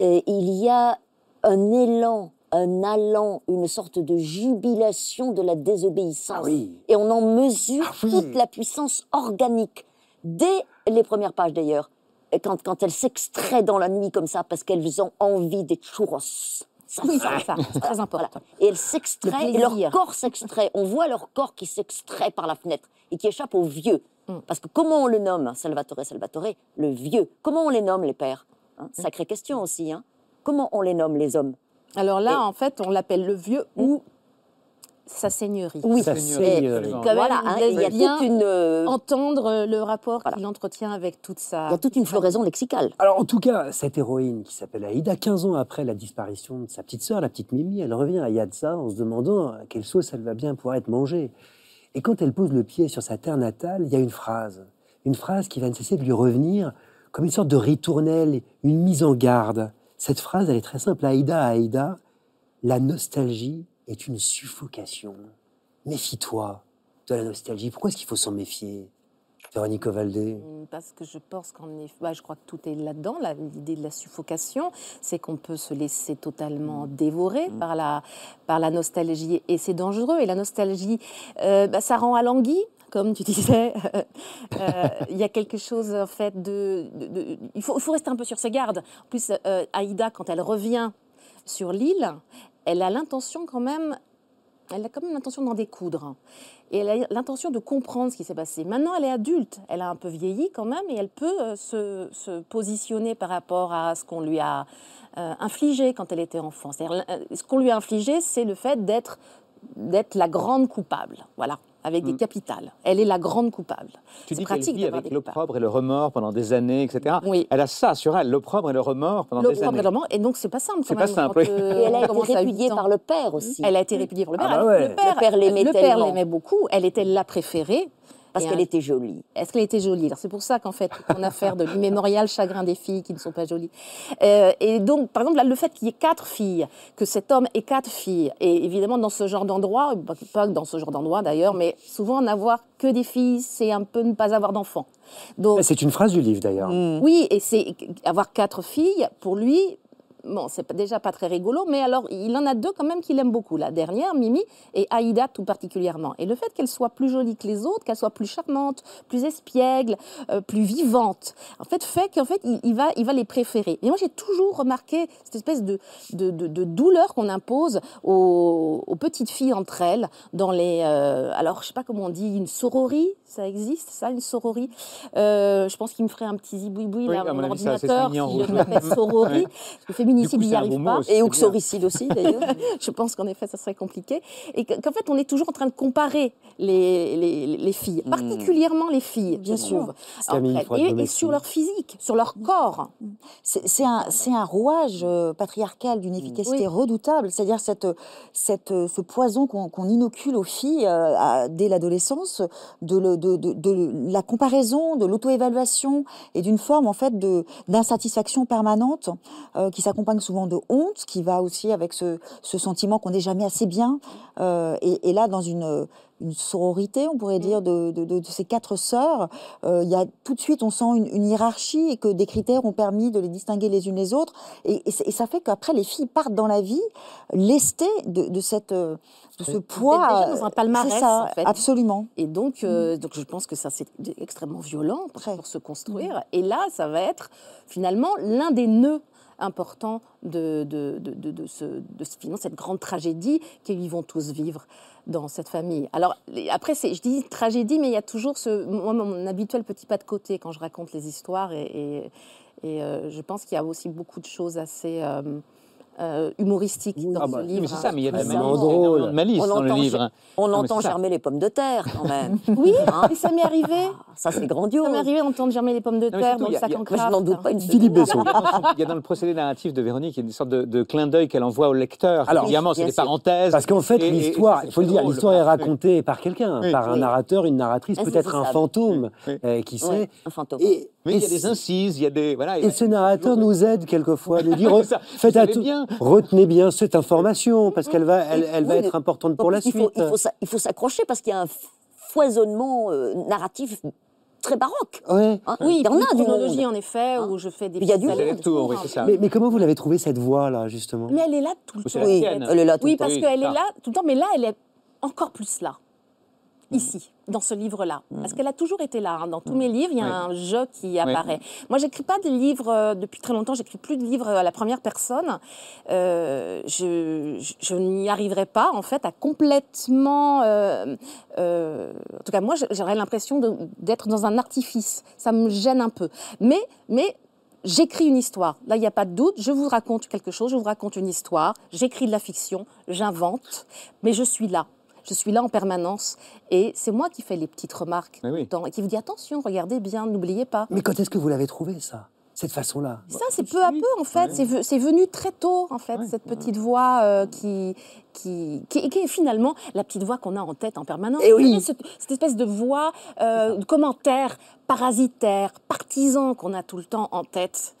euh, il y a un élan, un allant, une sorte de jubilation de la désobéissance. Ah oui. Et on en mesure Ah oui. toute la puissance organique, dès les premières pages d'ailleurs, quand, quand elle s'extrait dans la nuit comme ça, parce qu'elles ont envie des churros. Ça, ça, c'est ça, c'est très important. et elles s'extraient, et leur corps s'extrait. On voit leur corps qui s'extrait par la fenêtre et qui échappe au vieux. Mm. Parce que comment on le nomme, Salvatore Salvatore? Le vieux. Comment on les nomme, les pères? Hein, Sacrée question aussi. Hein comment on les nomme, les hommes? Alors là, Et- en fait, on l'appelle le vieux ou sa seigneurie. Oui, Sa seigneurie. Quand même, voilà, il hein, il y a bien toute une, euh, entendre euh, le rapport Voilà. qu'il entretient avec toute sa. il y a toute une floraison lexicale. Alors, en tout cas, cette héroïne qui s'appelle Aïda, 15 ans après la disparition de sa petite sœur, la petite Mimi, elle revient à Yadza en se demandant à quelle sauce elle va bien pouvoir être mangée. Et quand elle pose le pied sur sa terre natale, il y a une phrase. Une phrase qui va ne cesser de lui revenir comme une sorte de ritournelle, une mise en garde. Cette phrase, elle est très simple. Aïda, Aïda, la nostalgie est une suffocation. Méfie-toi de la nostalgie. Pourquoi est-ce qu'il faut s'en méfier Véronique Ovaldé? Mm, Parce que je pense effet, bah, je crois que tout est là-dedans, l'idée de la suffocation, c'est qu'on peut se laisser totalement dévorer par, la, par la nostalgie et c'est dangereux. Et la nostalgie, euh, bah, ça rend alangui. Comme tu disais, Euh, il y a quelque chose en fait de, de- de- il, faut, il faut rester un peu sur ses gardes. En plus, euh, Aïda, quand elle revient sur l'île, elle a l'intention quand même elle a quand même l'intention d'en découdre. Et elle a l'intention de comprendre ce qui s'est passé. Maintenant, elle est adulte. Elle a un peu vieilli quand même et elle peut euh, se, positionner par rapport à ce qu'on lui a euh, infligé quand elle était enfant. Euh, ce qu'on lui a infligé, c'est le fait d'être d'être la grande coupable. Voilà. Avec des capitales. Elle est la grande coupable. Mm. Tu C'est dis qu'elle pratique vit d'avoir avec l'opprobre et le remords pendant des années, etc. Oui. Elle a ça sur elle, l'opprobre et le remords pendant des L'opprobre années. et le roman. Et donc, c'est pas simple. C'est pas simple, euh, Et elle a été répudiée par le père aussi. Elle a été répudiée par le père. Ah bah ouais. le père, Le père l'aimait le père tellement. l'aimait beaucoup. Elle était la préférée. Parce qu'elle un- était jolie. Est-ce qu'elle était jolie? C'est pour ça qu'en fait, on a affaire de l'immémorial chagrin des filles qui ne sont pas jolies. Euh, et donc, par exemple, là, le fait qu'il y ait quatre filles, que cet homme ait quatre filles, et évidemment, dans ce genre d'endroit, pas que dans ce genre d'endroit d'ailleurs, mais souvent, n'avoir que des filles, c'est un peu ne pas avoir d'enfants. Donc, C'est une phrase du livre d'ailleurs. oui, et c'est avoir quatre filles, pour lui, bon, c'est déjà pas très rigolo, mais alors il en a deux quand même qu'il aime beaucoup. La dernière, Mimi, et Aïda tout particulièrement. Et le fait qu'elle soit plus jolie que les autres, qu'elle soit plus charmante, plus espiègle, euh, plus vivante, en fait, fait qu'en fait, il, va, il va les préférer. Et moi, j'ai toujours remarqué cette espèce de, de, de- douleur qu'on impose aux, aux petites filles entre elles, dans les. euh, alors, je sais pas comment on dit, une sororie, ça existe, ça, une sororie Euh, Je pense qu'il me ferait un petit zibouiboui Oui, là, mon ordinateur, si je l'appelle sororie. Parce que féminicide, il n'y arrive bon pas. aussi. Et uxoricide aussi, d'ailleurs. Je pense qu'en effet, ça serait compliqué. Et que- qu'en fait, on est toujours en train de comparer les, les, les filles, Hmm. particulièrement les filles, Bien sûr. et, sur leur physique, sur leur corps. C'est un, c'est un rouage euh, patriarcal d'une efficacité Oui. redoutable, c'est-à-dire cette, cette, ce poison qu'on inocule aux filles euh, à- dès l'adolescence, de, le- de, la comparaison, de l'auto-évaluation et d'une forme en fait d'insatisfaction permanente euh, qui s'accompagne souvent de honte, qui va aussi avec ce, sentiment qu'on n'est jamais assez bien. Euh, et, là, dans une, sororité, on pourrait dire, de, ces quatre sœurs, euh, il y a tout de suite, on sent une, hiérarchie et que des critères ont permis de les distinguer les unes les autres. Et, ça fait qu'après, les filles partent dans la vie lestées de, cette de ce poids. Déjà dans un palmarès, ça, en fait. Absolument. Et donc, mm. donc, je pense que ça, c'est extrêmement violent pour, pour se construire. Mm. Et là, ça va être finalement l'un des nœuds important de, de, de, de, ce, de cette grande tragédie qu'ils vont tous vivre dans cette famille. Alors, après, je dis tragédie, mais il y a toujours ce, moi, mon habituel petit pas de côté quand je raconte les histoires, et, euh, je pense qu'il y a aussi beaucoup de choses assez... Euh, euh, humoristique dans ah bah, livre. c'est ça, mais il y a des de malice dans le livre. On entend germer les pommes de terre, quand même. oui, hein ça m'est arrivé. Ah, ça, c'est grandiose. Ça m'est arrivé d'entendre germer les pommes de terre dans le sac en craft. Je n'en doute pas une Philippe Besson. Il y a dans le procédé narratif de Véronique, une sorte de, clin d'œil qu'elle envoie au lecteur. Alors, évidemment, c'est des parenthèses. Parce qu'en fait, l'histoire, il faut le dire, l'histoire est racontée par quelqu'un, par un narrateur, une narratrice, peut-être un fantôme, euh, qui sait. Un fantôme. Mais il y a des incises, il y a des. Voilà, et ce narrateur nous aide quelquois, nous dire faites retenez bien cette information, parce qu'elle va, elle, va être importante pour la suite. il faut s'accrocher parce qu'il y a un foisonnement euh, narratif très baroque. Ouais. Hein oui, il y en a chronologie en effet hein où je fais des. Il y a du tours, oui, c'est ça. Mais, mais, comment vous l'avez trouvé cette voix là justement? Mais elle est là tout le temps. Oui, elle est là tout oui, parce qu'elle est là tout le temps, mais là elle est encore plus là. Mm. ici, dans ce livre-là. Mm. Parce qu'elle a toujours été là. Hein. Dans tous mm. mes livres, il y a un jeu qui apparaît. Moi, j'écris pas des livres euh, depuis très longtemps. J'écris plus de livres à la première personne. Euh, je, n'y arriverai pas, en fait, à complètement. Euh, en tout cas, moi, j'aurais l'impression d'être dans un artifice. Ça me gêne un peu. Mais, mais J'écris une histoire. Là, il n'y a pas de doute. Je vous raconte quelque chose, je vous raconte une histoire. J'écris de la fiction, j'invente, mais je suis là. Je suis là en permanence et c'est moi qui fais les petites remarques tout le temps et qui vous dit attention, regardez bien, n'oubliez pas. Mais quand est-ce que vous l'avez trouvé ça cette façon-là? Ça, c'est peu à peu, en fait. C'est venu très tôt, en fait, cette petite voix euh, qui, qui, qui, est finalement la petite voix qu'on a en tête en permanence. Et oui. cette, espèce de voix, euh, de commentaire parasitaire, partisan qu'on a tout le temps en tête.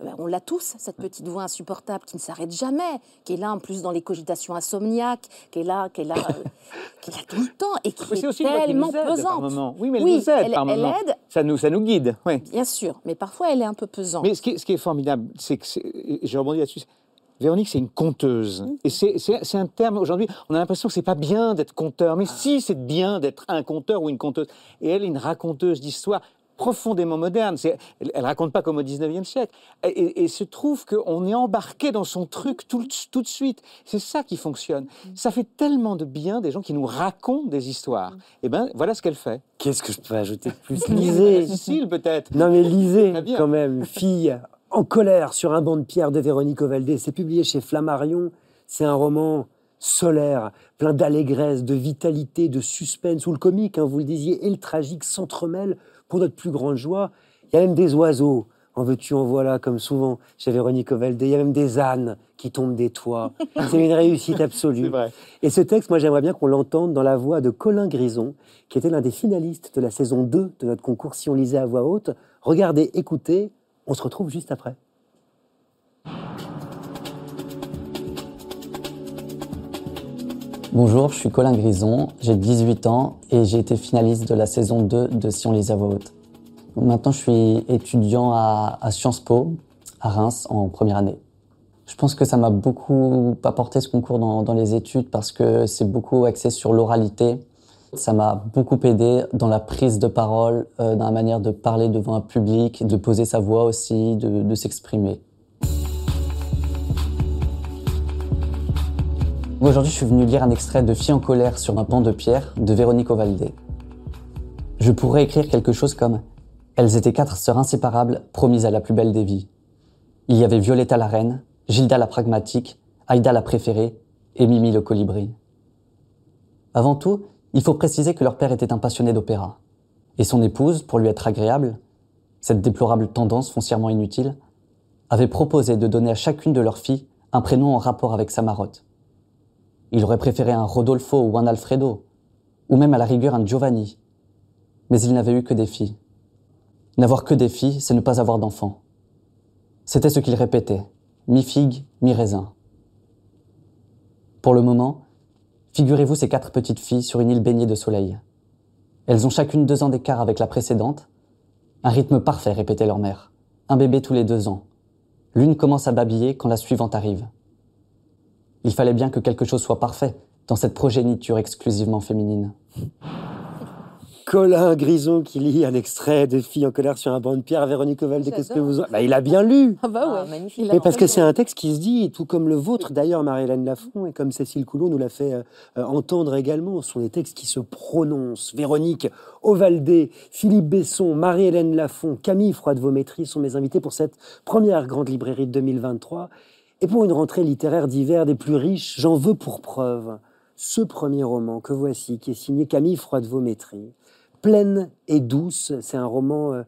Ben, on l'a tous, cette petite voix insupportable qui ne s'arrête jamais, qui est là en plus dans les cogitations insomniaques, qui est là, qui est là, euh, qui est là tout le temps et qui est, aussi tellement pesante. Oui, mais elle nous aide par elle, Aide. Ça nous, ça nous guide. Oui. Bien sûr, mais parfois elle est un peu pesante. Mais ce qui est, ce qui est formidable, c'est que, j'ai rebondi là-dessus, Véronique, c'est une conteuse. Et c'est un terme, aujourd'hui, on a l'impression que c'est pas bien d'être conteur. Mais si, c'est bien d'être un conteur ou une conteuse. Et elle est une raconteuse d'histoire profondément moderne. Elle, ne raconte pas comme au 19e siècle. Et, se trouve qu'on est embarqué dans son truc tout, tout de suite. C'est ça qui fonctionne. Mm. Ça fait tellement de bien des gens qui nous racontent des histoires. Mm. Et eh ben voilà ce qu'elle fait. Qu'est-ce que je peux ajouter de plus? Lisez. Sicile peut-être. Non mais lisez quand même. Fille en colère sur un banc de pierre de Véronique Ovaldé. C'est publié chez Flammarion. C'est un roman solaire, plein d'allégresse, de vitalité, de suspense, où le comique, hein, vous le disiez, et le tragique s'entremêlent pour notre plus grande joie. Il y a même des oiseaux, en veux-tu, en voilà, comme souvent chez Véronique Ovaldé. Il y a même des ânes qui tombent des toits. C'est une réussite absolue. Et ce texte, moi, j'aimerais bien qu'on l'entende dans la voix de Colin Grison, qui était l'un des finalistes de la saison 2 de notre concours Si on lisait à voix haute. Regardez, écoutez, on se retrouve juste après. Bonjour, je suis Colin Grison, j'ai 18 ans et j'ai été finaliste de la saison 2 de Si on les a voix. Maintenant, je suis étudiant à, Sciences Po, à Reims, en première année. Je pense que ça m'a beaucoup apporté ce concours dans, les études parce que c'est beaucoup axé sur l'oralité. Ça m'a beaucoup aidé dans la prise de parole, euh, dans la manière de parler devant un public, de poser sa voix aussi, de s'exprimer. Aujourd'hui, je suis venu lire un extrait de Fille en colère sur un pan de pierre de Véronique Ovaldé. Je pourrais écrire quelque chose comme Elles étaient quatre sœurs inséparables, promises à la plus belle des vies. Il y avait Violetta la reine, Gilda la pragmatique, Aïda la préférée et Mimi le colibri. Avant tout, il faut préciser que leur père était un passionné d'opéra. Et son épouse, pour lui être agréable, cette déplorable tendance foncièrement inutile, avait proposé de donner à chacune de leurs filles un prénom en rapport avec sa marotte. Il aurait préféré un Rodolfo ou un Alfredo, ou même à la rigueur un Giovanni. Mais il n'avait eu que des filles. N'avoir que des filles, c'est ne pas avoir d'enfants. C'était ce qu'il répétait, mi-figue, mi-raisin. Pour le moment, figurez-vous ces quatre petites filles sur une île baignée de soleil. Elles ont chacune deux ans d'écart avec la précédente. Un rythme parfait, répétait leur mère. Un bébé tous les deux ans. L'une commence à babiller quand la suivante arrive. Il fallait bien que quelque chose soit parfait dans cette progéniture exclusivement féminine. Colin Grison qui lit un extrait de Filles en colère sur un banc de pierre. Véronique Ovalde, qu'est-ce que vous... Bah, il a bien lu Ah bah ouais, Ah, magnifique. Mais parce que c'est un texte qui se dit, tout comme le vôtre d'ailleurs, Marie-Hélène Lafont, et comme Cécile Coulon nous l'a fait euh, euh, entendre également, ce sont des textes qui se prononcent. Véronique Ovaldé, Philippe Besson, Marie-Hélène Lafont, Camille Froide-Vaumétry sont mes invités pour cette première grande librairie de 2023. Et pour une rentrée littéraire d'hiver des plus riches, j'en veux pour preuve ce premier roman que voici, qui est signé Camille Froide-Vaumétry. Pleine et douce, c'est un roman euh,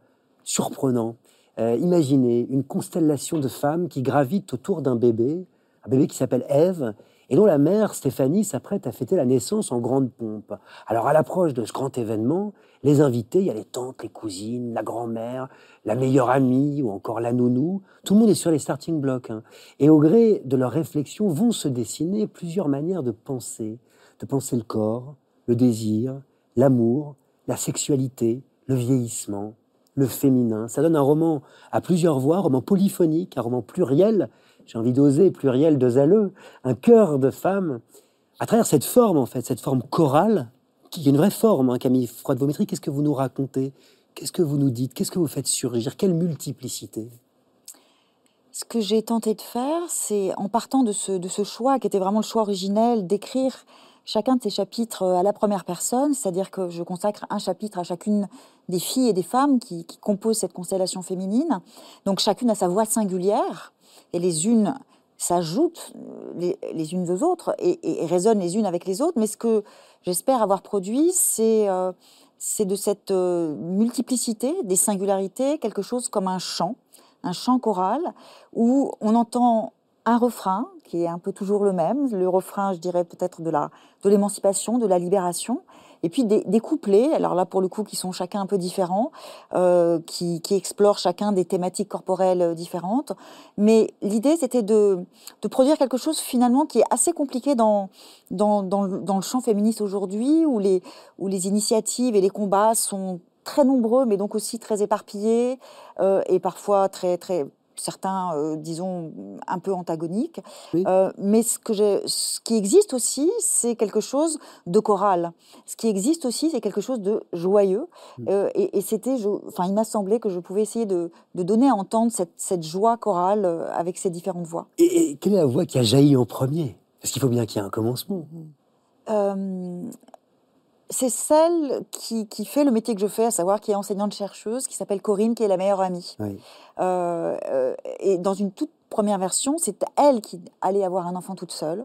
surprenant. Euh, imaginez une constellation de femmes qui gravitent autour d'un bébé, un bébé qui s'appelle Ève, et dont la mère, Stéphanie, s'apprête à fêter la naissance en grande pompe. Alors, à l'approche de ce grand événement, les invités, il y a les tantes, les cousines, la grand-mère, la meilleure amie ou encore la nounou. Tout le monde est sur les starting blocks. hein. Et au gré de leurs réflexions vont se dessiner plusieurs manières de penser. De penser le corps, le désir, l'amour, la sexualité, le vieillissement, le féminin. Ça donne un roman à plusieurs voix, un roman polyphonique, un roman pluriel, j'ai envie d'oser, pluriel de Zaleux, un cœur de femme. À travers cette forme, en fait, cette forme chorale, qui est une vraie forme, hein, Camille Froide-Vaumétry, qu'est-ce que vous nous racontez? Qu'est-ce que vous nous dites? Qu'est-ce que vous faites surgir? Quelle multiplicité? Ce que j'ai tenté de faire, c'est en partant de ce, choix, qui était vraiment le choix originel, d'écrire chacun de ces chapitres euh, à la première personne, c'est-à-dire que je consacre un chapitre à chacune des filles et des femmes qui composent cette constellation féminine. Donc chacune a sa voix singulière, et les unes s'ajoutent les, les unes aux autres et, résonnent les unes avec les autres. Mais ce que j'espère avoir produit, c'est euh, de cette euh, multiplicité des singularités quelque chose comme un chant, un chant choral où on entend un refrain qui est un peu toujours le même, le refrain, je dirais peut-être de la de l'émancipation, de la libération, et puis des, couplets. Alors là, pour le coup, qui sont chacun un peu différents, euh, qui, explorent chacun des thématiques corporelles euh, différentes. Mais l'idée, c'était de, produire quelque chose finalement qui est assez compliqué dans dans le champ féministe aujourd'hui, où les où les initiatives et les combats sont très nombreux, mais donc aussi très éparpillés euh, et parfois très très certains, euh, disons, un peu antagoniques. Oui. Euh, mais ce, que ce qui existe aussi, c'est quelque chose de choral. Ce qui existe aussi, c'est quelque chose de joyeux. Euh, et et c'était, enfin, il m'a semblé que je pouvais essayer de, de donner à entendre cette, cette joie chorale avec ces différentes voix. et, et quelle est la voix qui a jailli en premier? Parce qu'il faut bien qu'il y ait un commencement. C'est celle qui, qui fait le métier que je fais, à savoir qui est enseignante-chercheuse, qui s'appelle Corinne, qui est la meilleure amie. Oui. Euh, euh, et dans une toute première version, c'est elle qui allait avoir un enfant toute seule.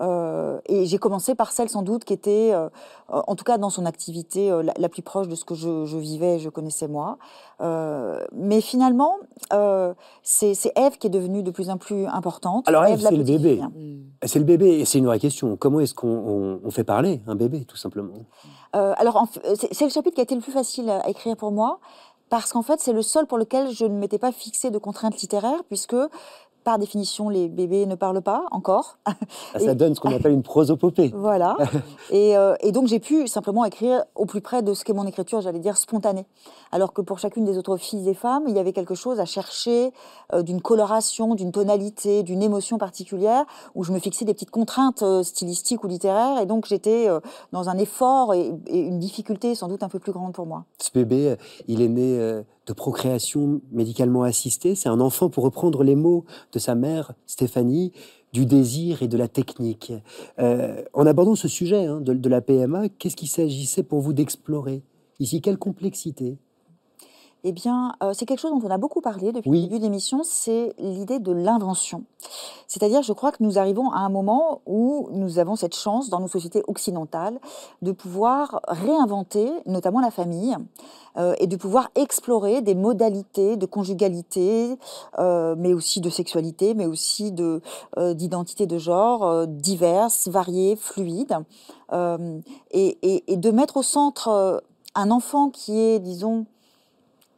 Euh, et j'ai commencé par celle sans doute qui était, euh, en tout cas dans son activité, euh, la, la plus proche de ce que je, je vivais, je connaissais moi. Mais finalement, c'est Ève qui est devenue de plus en plus importante. Alors, la c'est le bébé. fille. C'est le bébé, et c'est une vraie question. Comment est-ce qu'on on- on fait parler un bébé, tout simplement? Alors, c'est le chapitre qui a été le plus facile à écrire pour moi, parce qu'en fait, c'est le seul pour lequel je ne m'étais pas fixé de contraintes littéraires, puisque, par définition, les bébés ne parlent pas encore. Ah, Ça Et- donne ce qu'on appelle une prosopopée. Voilà. et, euh, et donc, j'ai pu simplement écrire au plus près de ce qu'est mon écriture, j'allais dire spontanée. Alors que pour chacune des autres filles et femmes, il y avait quelque chose à chercher euh, d'une coloration, d'une tonalité, d'une émotion particulière, où je me fixais des petites contraintes euh, stylistiques ou littéraires. Et donc, j'étais dans un effort et, et une difficulté sans doute un peu plus grande pour moi. Ce bébé, il est né de procréation médicalement assistée. C'est un enfant, pour reprendre les mots de sa mère, Stéphanie, du désir et de la technique. Euh, en abordant ce sujet hein, de, de la PMA, qu'est-ce qu'il s'agissait pour vous d'explorer? Ici, quelle complexité? Eh bien, euh, c'est quelque chose dont on a beaucoup parlé depuis Oui. le début de l'émission, c'est l'idée de l'invention. C'est-à-dire, je crois que nous arrivons à un moment où nous avons cette chance dans nos sociétés occidentales de pouvoir réinventer, notamment la famille, euh, et de pouvoir explorer des modalités de conjugalité, euh, mais aussi de sexualité, mais aussi de d'identité de genre diverses, variées, fluides, et, et- et de mettre au centre un enfant qui est, disons,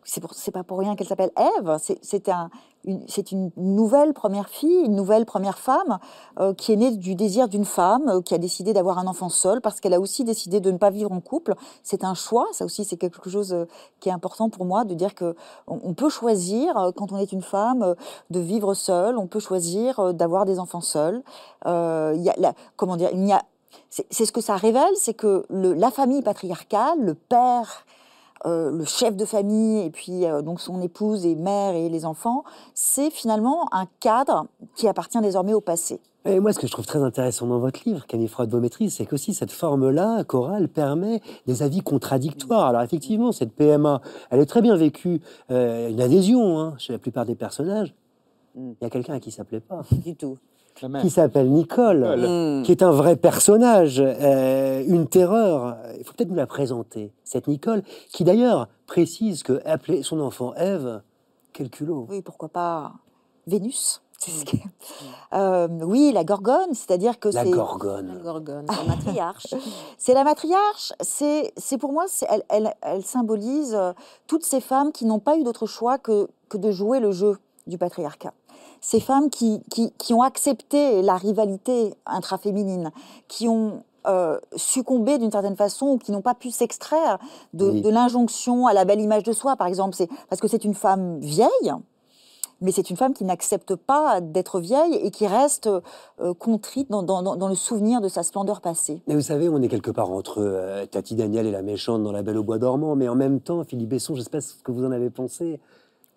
c'est pas pour rien qu'elle s'appelle Ève. C'est- C'est un, une, nouvelle première fille, une nouvelle première femme euh, qui est née du désir d'une femme euh, qui a décidé d'avoir un enfant seul parce qu'elle a aussi décidé de ne pas vivre en couple. C'est un choix. Ça aussi, c'est quelque chose euh, qui est important pour moi de dire que on, peut choisir quand on est une femme de vivre seule. On peut choisir d'avoir des enfants seuls. Comment dire Il n'y a c'est ce que ça révèle, c'est que la famille patriarcale, le père, euh, le chef de famille, et puis euh, donc son épouse et mère et les enfants, c'est finalement un cadre qui appartient désormais au passé. Et moi, ce que je trouve très intéressant dans votre livre, Camille Freud, vos maîtrises, c'est qu'aussi cette forme-là, chorale, permet des avis contradictoires. Alors effectivement, cette PMA, elle est très bien vécue, euh, une adhésion hein, chez la plupart des personnages. Mm. Il y a quelqu'un à qui ça plaît pas, Du tout. La qui s'appelle Nicole, Mm. qui est un vrai personnage, euh, une terreur. Il faut peut-être nous la présenter, cette Nicole, qui d'ailleurs précise que appeler son enfant Ève, quel culot. Oui, pourquoi pas Vénus c'est ce qui est- Euh, oui, la Gorgone, c'est-à-dire que La c'est Gorgone. Gorgone. La matriarche. C'est la matriarche. C'est, c'est pour moi, elle, elle, elle symbolise euh, toutes ces femmes qui n'ont pas eu d'autre choix que, que de jouer le jeu du patriarcat. Ces femmes qui, qui, qui ont accepté la rivalité intraféminine, qui ont euh, succombé d'une certaine façon ou qui n'ont pas pu s'extraire de, Oui. de l'injonction à la belle image de soi, par exemple. C'est parce que c'est une femme vieille, mais c'est une femme qui n'accepte pas d'être vieille et qui reste euh, contrite dans, dans- le souvenir de sa splendeur passée. Mais vous savez, on est quelque part entre euh, Tati Daniel et la méchante dans La Belle au Bois dormant, mais en même temps, Philippe Besson, je sais pas ce que vous en avez pensé.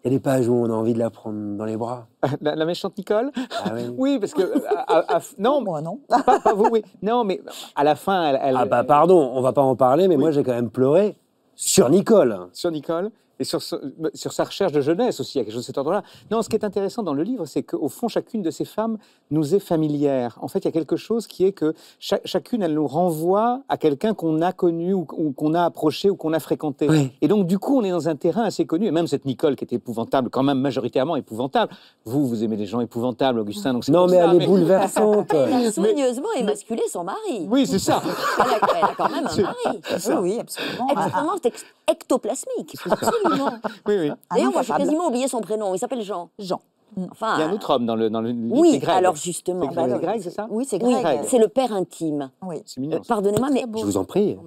Il y a des pages où on a envie de la prendre dans les bras. La, la méchante Nicole Ah oui. Oui, parce que. euh, à- à- à- non, Moi, non. pas, pas vous, oui. Non, mais à la fin, elle. elle- Ah bah pardon, on va pas en parler, mais Oui. moi j'ai quand même pleuré sur Nicole. sur Nicole et sur, ce- sur sa recherche de jeunesse aussi, il y a quelque chose de cet ordre-là. Non, ce qui est intéressant dans le livre, c'est qu'au fond, chacune de ces femmes nous est familière. En fait, il y a quelque chose qui est que cha- chacune, elle nous renvoie à quelqu'un qu'on a connu ou, ou qu'on a approché ou qu'on a fréquenté. Oui. Et donc, du coup, on est dans un terrain assez connu. Et même cette Nicole qui est épouvantable, quand même majoritairement épouvantable. Vous, vous aimez les gens épouvantables, Augustin. Donc Non mais ça, elle est bouleversante. Elle a soigneusement émasculé son mari. Oui, c'est ça. Elle a, elle a quand même un mari. Oui, oui, absolument. Extrêmement ex- ectoplasmique. Absolument. Oui, oui. un D'ailleurs, moi, j'ai quasiment oublié son prénom. Il s'appelle Jean. Jean. Enfin, Il y a un autre homme dans le, dans le livre, Oui, Greg. alors justement. C'est bah, Greg, c'est ça Oui, c'est oui, grec. c'est le père intime. Oui. C'est mignon. Euh, ça. Pardonnez-moi, mais Je vous en prie.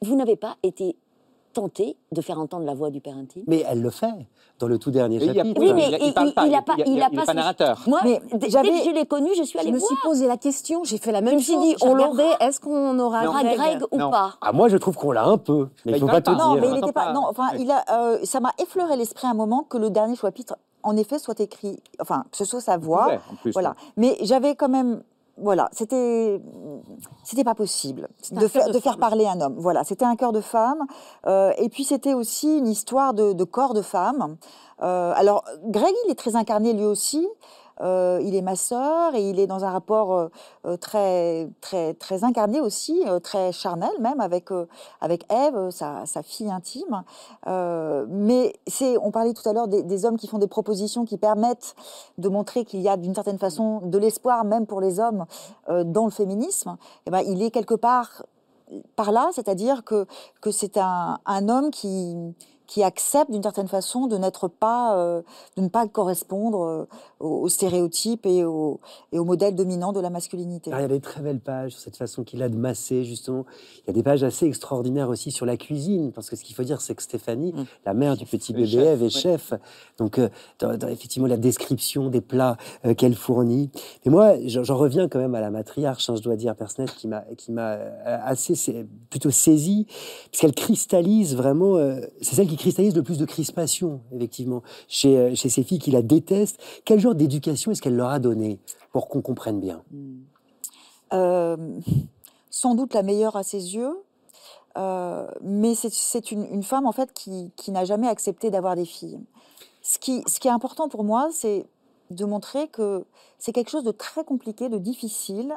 Vous n'avez pas été tenté de faire entendre la voix du père intime Mais elle le fait dans le tout dernier Mais chapitre. Oui, mais il, il- parle il- pas, il a pas- il, il a il est pas narrateur. Moi, Mais dès, que je l'ai connu, je suis Je allée me voir. suis posé la question, j'ai fait la même me suis chose. dit, on regardé, l'aura. est-ce qu'on aura Greg, Greg ou Non. pas Ah moi je trouve qu'on l'a un peu, mais Bah, il faut pas tout pas. Non, dire. mais il n'était pas. Non, enfin, il a. euh, ça m'a effleuré l'esprit à un moment que le dernier chapitre, en effet, soit écrit. Enfin, que ce soit sa voix. Ouais, en plus, Voilà. Mais j'avais quand même. Voilà, c'était c'était pas possible de, faire, de de faire parler un homme. Voilà, c'était un cœur de femme. Euh, et puis c'était aussi une histoire de, de corps de femme. Euh, alors Greg, il est très incarné lui aussi. Euh, il est ma sœur et il est dans un rapport euh, euh, très très très incarné aussi, très charnel même avec avec Ève, sa, fille intime. Mais c'est, on parlait tout à l'heure des, des hommes qui font des propositions qui permettent de montrer qu'il y a d'une certaine façon de l'espoir même pour les hommes dans le féminisme. Et ben, il est quelque part par là, c'est-à-dire que que c'est un, un homme qui qui accepte d'une certaine façon de n'être pas, euh, de ne pas correspondre euh, aux, aux stéréotypes et aux, et aux modèles dominants de la masculinité. Alors, il y a des très belles pages sur cette façon qu'il a de masser, justement. Il y a des pages assez extraordinaires aussi sur la cuisine, parce que ce qu'il faut dire, c'est que Stéphanie, Mm. la mère du petit bébé chef, Ève, est chef. Donc, euh, dans, dans, effectivement, la description des plats euh, qu'elle fournit. Mais moi, j'en reviens quand même à la matriarche, hein, je dois dire, personnage qui m'a qui m'a assez, plutôt saisi, puisqu'elle cristallise vraiment, euh, c'est celle qui cristallise le plus de crispation, effectivement, chez, euh, chez ces filles qui la détestent. Quel genre d'éducation est-ce qu'elle leur a donné pour qu'on comprenne bien? Euh, sans doute la meilleure à ses yeux, euh, mais c'est- une, femme en fait qui, n'a jamais accepté d'avoir des filles. Ce qui est important pour moi, c'est de montrer que c'est quelque chose de très compliqué, de difficile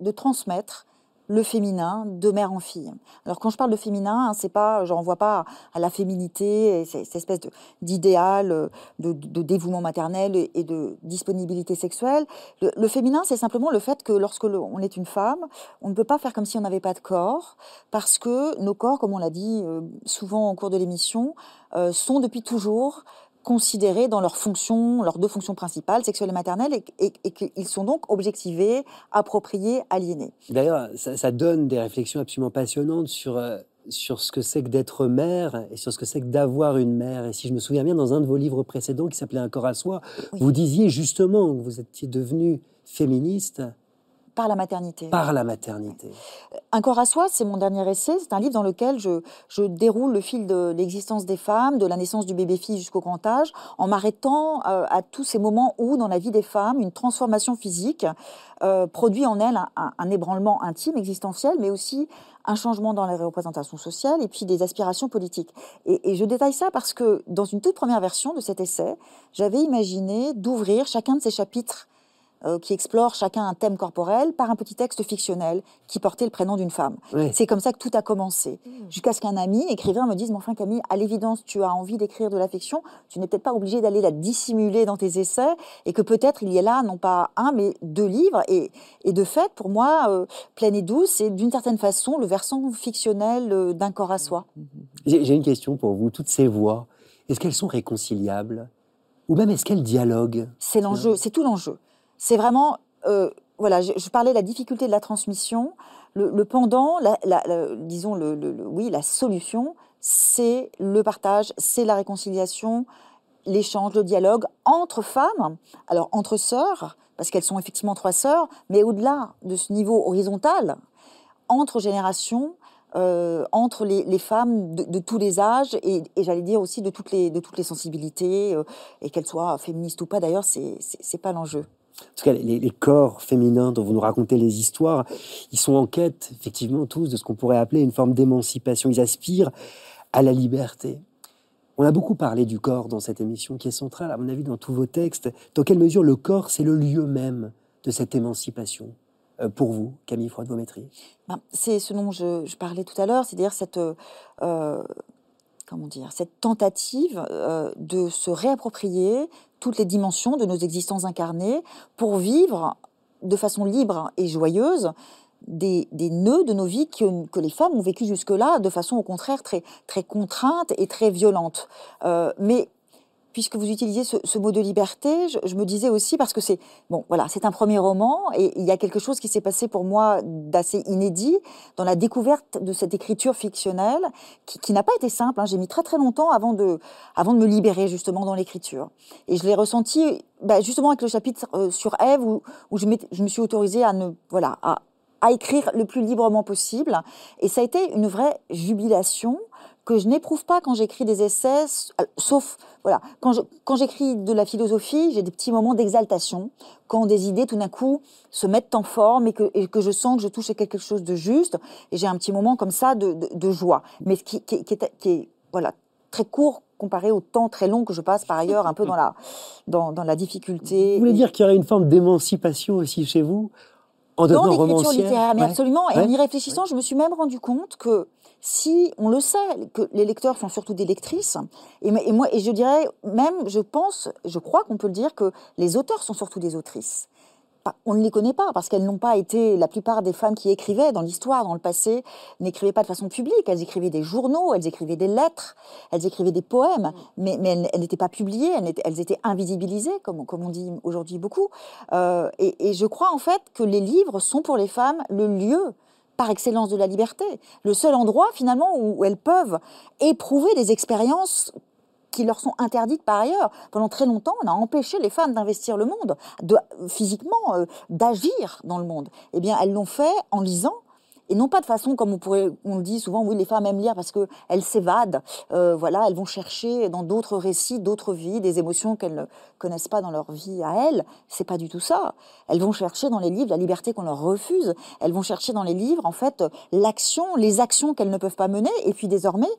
de transmettre le féminin de mère en fille. Alors quand je parle de féminin, hein, c'est pas, je renvoie pas à la féminité, cette espèce d'idéal euh, de, dévouement maternel et de disponibilité sexuelle. Le, féminin, c'est simplement le fait que lorsque on est une femme, on ne peut pas faire comme si on n'avait pas de corps, parce que nos corps, comme on l'a dit euh, souvent au cours de l'émission, euh, sont depuis toujours considérés dans leurs fonctions, leurs deux fonctions principales, sexuelles et maternelles, et, qu'ils sont donc objectivés, appropriés, aliénés. D'ailleurs, ça, donne des réflexions absolument passionnantes sur, euh, sur ce que c'est que d'être mère et sur ce que c'est que d'avoir une mère. Et si je me souviens bien, dans un de vos livres précédents qui s'appelait Un corps à soi, vous disiez justement que vous étiez devenue féministe par la maternité. Par la maternité. Un corps à soi, c'est mon dernier essai. C'est un livre dans lequel je, je déroule le fil de l'existence des femmes, de la naissance du bébé-fille jusqu'au grand âge, en m'arrêtant euh, à tous ces moments où, dans la vie des femmes, une transformation physique euh, produit en elles un, ébranlement intime, existentiel, mais aussi un changement dans les représentations sociales et puis des aspirations politiques. Et, et, je détaille ça parce que dans une toute première version de cet essai, j'avais imaginé d'ouvrir chacun de ces chapitres euh, qui explore chacun un thème corporel par un petit texte fictionnel qui portait le prénom d'une femme. C'est comme ça que tout a commencé. Mmh. Jusqu'à ce qu'un ami, écrivain, me dise, mais enfin Camille, à l'évidence, tu as envie d'écrire de la fiction, tu n'es peut-être pas obligé d'aller la dissimuler dans tes essais, et que peut-être il y a là, non pas un, mais deux livres. Et, et de fait, pour moi, euh, Pleine et douce, c'est d'une certaine façon le versant fictionnel euh, d'un corps à soi. J'ai une question pour vous. Toutes ces voix, est-ce qu'elles sont réconciliables? Ou même est-ce qu'elles dialoguent? C'est l'enjeu, c'est tout l'enjeu c'est vraiment, euh, voilà, je, parlais de la difficulté de la transmission. Le, pendant, disons, le, oui, la solution, c'est le partage, c'est la réconciliation, l'échange, le dialogue entre femmes, alors entre sœurs, parce qu'elles sont effectivement trois sœurs, mais au-delà de ce niveau horizontal, entre générations, euh, entre les, femmes de, tous les âges et, j'allais dire aussi de toutes les, sensibilités, euh, et qu'elles soient féministes ou pas d'ailleurs, c'est pas l'enjeu. En tout cas, les, corps féminins dont vous nous racontez les histoires, ils sont en quête, effectivement, tous de ce qu'on pourrait appeler une forme d'émancipation. Ils aspirent à la liberté. On a beaucoup parlé du corps dans cette émission qui est centrale, à mon avis, dans tous vos textes. Dans quelle mesure le corps, c'est le lieu même de cette émancipation euh, pour vous, Camille Froide-Vométrie? Ben, C'est ce dont je, parlais tout à l'heure, c'est-à-dire cette, euh, comment dire, cette tentative euh, de se réapproprier toutes les dimensions de nos existences incarnées pour vivre de façon libre et joyeuse des, nœuds de nos vies que, que les femmes ont vécu jusque-là de façon au contraire très, très contrainte et très violente. Euh, mais puisque vous utilisez ce, mot de liberté, je, me disais aussi parce que c'est bon, voilà, c'est un premier roman et il y a quelque chose qui s'est passé pour moi d'assez inédit dans la découverte de cette écriture fictionnelle qui, n'a pas été simple. Hein. J'ai mis très très longtemps avant de, avant de me libérer justement dans l'écriture et je l'ai ressenti bah, justement avec le chapitre euh, sur Ève où, je, me suis autorisée à ne voilà à écrire le plus librement possible et ça a été une vraie jubilation que je n'éprouve pas quand j'écris des essais, sauf voilà, quand j'écris de la philosophie, j'ai des petits moments d'exaltation, quand des idées tout d'un coup se mettent en forme et que, que, je sens que je touche à quelque chose de juste, et j'ai un petit moment comme ça de, de, joie, mais qui, qui, qui, est, qui est voilà très court comparé au temps très long que je passe par ailleurs un peu dans la, dans, dans la difficulté. Vous voulez dire qu'il y aurait une forme d'émancipation aussi chez vous en Dans l'écriture littéraire, mais absolument. Et en y réfléchissant, je me suis même rendu compte que si on le sait, que les lecteurs sont surtout des lectrices, et, moi, et je dirais même, je pense, je crois qu'on peut le dire que les auteurs sont surtout des autrices. On ne les connaît pas parce qu'elles n'ont pas été, la plupart des femmes qui écrivaient dans l'histoire, dans le passé, n'écrivaient pas de façon publique. Elles écrivaient des journaux, elles écrivaient des lettres, elles écrivaient des poèmes, mais, elles, n'étaient pas publiées, elles étaient, invisibilisées, comme, on dit aujourd'hui beaucoup. Euh, et, et je crois en fait que les livres sont pour les femmes le lieu par excellence de la liberté, le seul endroit finalement où elles peuvent éprouver des expériences qui leur sont interdites par ailleurs. Pendant très longtemps, on a empêché les femmes d'investir le monde, de, physiquement, euh, d'agir dans le monde. Eh bien, elles l'ont fait en lisant, et non pas de façon comme on pourrait, on le dit souvent, oui, les femmes aiment lire parce que elles s'évadent, euh, voilà, elles vont chercher dans d'autres récits, d'autres vies, des émotions qu'elles ne connaissent pas dans leur vie à elles. C'est pas du tout ça. Elles vont chercher dans les livres la liberté qu'on leur refuse. Elles vont chercher dans les livres, en fait, l'action, les actions qu'elles ne peuvent pas mener. Et puis désormais,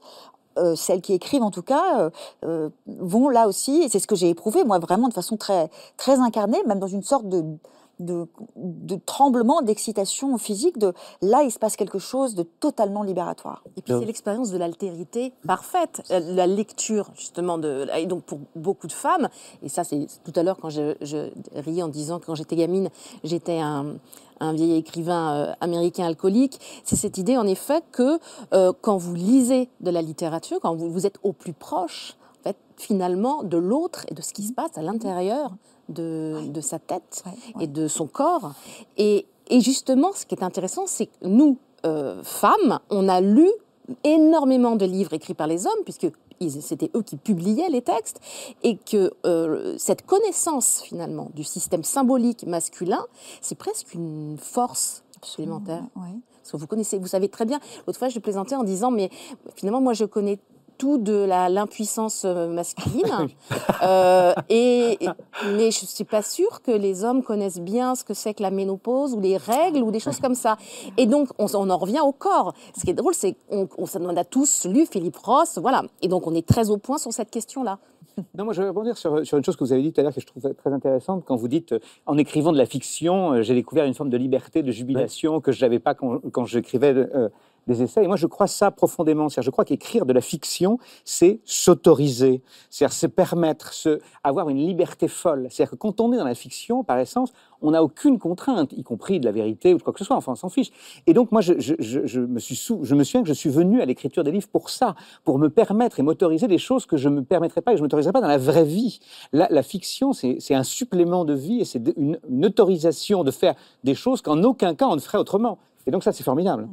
euh, celles qui écrivent en tout cas, euh, vont là aussi, et c'est ce que j'ai éprouvé, moi vraiment de façon très, très incarnée, même dans une sorte de, de, de tremblement, d'excitation physique, de là il se passe quelque chose de totalement libératoire. Et puis c'est l'expérience de l'altérité parfaite, Euh, la lecture justement de et donc pour beaucoup de femmes et ça c'est tout à l'heure quand je, je riais en disant que quand j'étais gamine j'étais un, un vieil écrivain euh, américain alcoolique, c'est cette idée en effet que euh, quand vous lisez de la littérature, quand vous, vous êtes au plus proche en fait, finalement de l'autre et de ce qui se passe à l'intérieur de, de sa tête Ouais, et de son corps. Et, et justement, ce qui est intéressant, c'est que nous, euh, femmes, on a lu énormément de livres écrits par les hommes, puisque c'était eux qui publiaient les textes, et que euh, cette connaissance finalement du système symbolique masculin, c'est presque une force supplémentaire. Ouais. Parce que vous connaissez, vous savez très bien. L'autre fois, je plaisantais en disant, mais finalement, moi, je connais tout de l'impuissance euh, masculine, Euh, et, et- mais je suis pas sûre que les hommes connaissent bien ce que c'est que la ménopause ou les règles ou des choses comme ça. Et donc, on, on en revient au corps. Ce qui est drôle, c'est qu'on on, s'en- on a tous lu Philippe Ross, voilà. Et donc, on est très au point sur cette question-là. Non, moi je vais rebondir sur, sur une chose que vous avez dit tout à l'heure que je trouve très intéressante. Quand vous dites, euh, en écrivant de la fiction, j'ai découvert une forme de liberté, de jubilation que je n'avais pas quand, quand j'écrivais euh, des essais. Et moi je crois ça profondément. Je crois qu'écrire de la fiction, c'est s'autoriser, c'est-à-dire se permettre, se, avoir une liberté folle. C'est-à-dire que quand on est dans la fiction, par essence, on n'a aucune contrainte, y compris de la vérité ou de quoi que ce soit. Enfin, on s'en fiche. Et donc moi, je, me souviens que je suis venu à l'écriture des livres pour ça, pour me permettre et m'autoriser des choses que je ne me permettrais pas et que je ne m'autoriserais pas dans la vraie vie. La, la fiction, c'est c'est un supplément de vie et c'est une autorisation de faire des choses qu'en aucun cas on ne ferait autrement. Et donc ça, c'est formidable.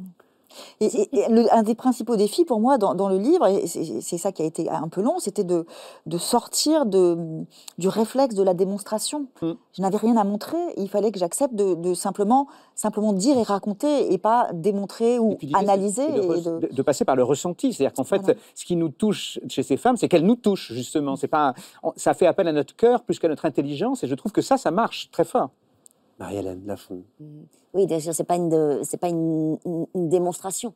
Et, et- et le- un des principaux défis pour moi dans, dans le livre, et c'est ça qui a été un peu long, c'était de, de sortir de, du réflexe de la démonstration. Mm. Je n'avais rien à montrer, il fallait que j'accepte de, de simplement, simplement dire et raconter et pas démontrer ou puis analyser. de, de- passer par le ressenti. C'est-à-dire qu'en fait, Voilà. ce qui nous touche chez ces femmes, c'est qu'elles nous touchent, justement. C'est pas, ça fait appel à notre cœur plus qu'à notre intelligence. Et je trouve que ça, ça marche très fort. Marie-Hélène Lafont. Oui, déjà, c'est pas une, c'est pas une, une- une démonstration.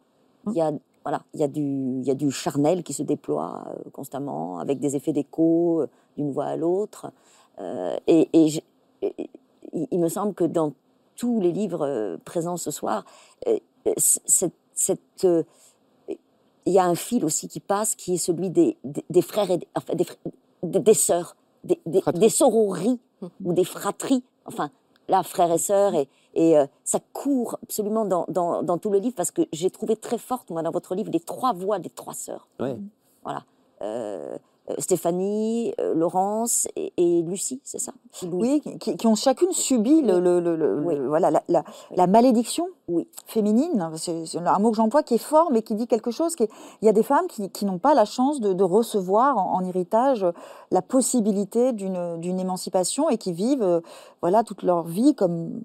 Il y a, voilà, il y a du, il y a du charnel qui se déploie euh, constamment avec des effets d'écho euh, d'une voix à l'autre. Euh, et et je- et- il, il me semble que dans tous les livres euh, présents ce soir, cette, il y a un fil aussi qui passe, qui est celui des, des, des frères et des, enfin, des, des, des sœurs, des, des, sorories ou des fratries. Enfin, là, frères et sœurs, et, et euh, ça court absolument dans, dans, dans tout le livre parce que j'ai trouvé très forte, moi, dans votre livre, les trois voix des trois sœurs. Ouais. Voilà. Euh, euh, Stéphanie, euh, Laurence et, et Lucie, c'est ça? Oui, qui, qui ont chacune subi le, Oui. le- le- le- Oui. le- voilà, la, la- la malédiction Oui. féminine. C'est un mot que j'emploie qui est fort, mais qui dit quelque chose. Qui est- il y a des femmes qui, qui n'ont pas la chance de, de recevoir en, en héritage la possibilité d'une émancipation et qui vivent euh, voilà, toute leur vie comme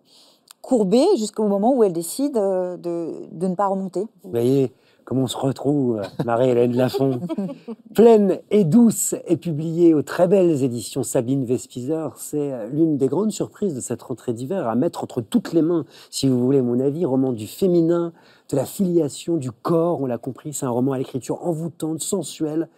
courbées jusqu'au moment où elles décident euh, de, de ne pas remonter. Vous voyez comment on se retrouve, Marie-Hélène Lafont. Pleine et douce est publiée aux très belles éditions Sabine Vespizer. C'est euh, l'une des grandes surprises de cette rentrée d'hiver à mettre entre toutes les mains, si vous voulez mon avis, roman du féminin, de la filiation, du corps, on l'a compris, c'est un roman à l'écriture envoûtante, sensuelle,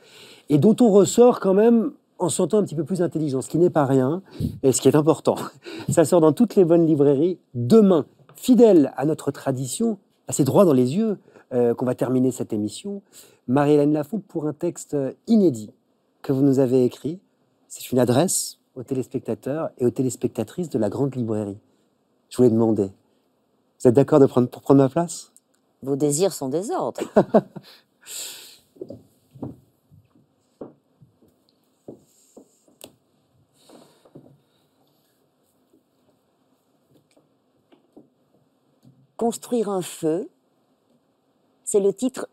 et dont on ressort quand même en se sentant un petit peu plus intelligent, ce qui n'est pas rien, et ce qui est important. Ça sort dans toutes les bonnes librairies. Demain, fidèle à notre tradition, assez droit dans les yeux, euh, qu'on va terminer cette émission. Marie-Hélène Lafont pour un texte euh, inédit que vous nous avez écrit. C'est une adresse aux téléspectateurs et aux téléspectatrices de la grande librairie. Je voulais demander, vous êtes d'accord de prendre, pour prendre ma place? Vos désirs sont des ordres. Construire un feu, c'est le titre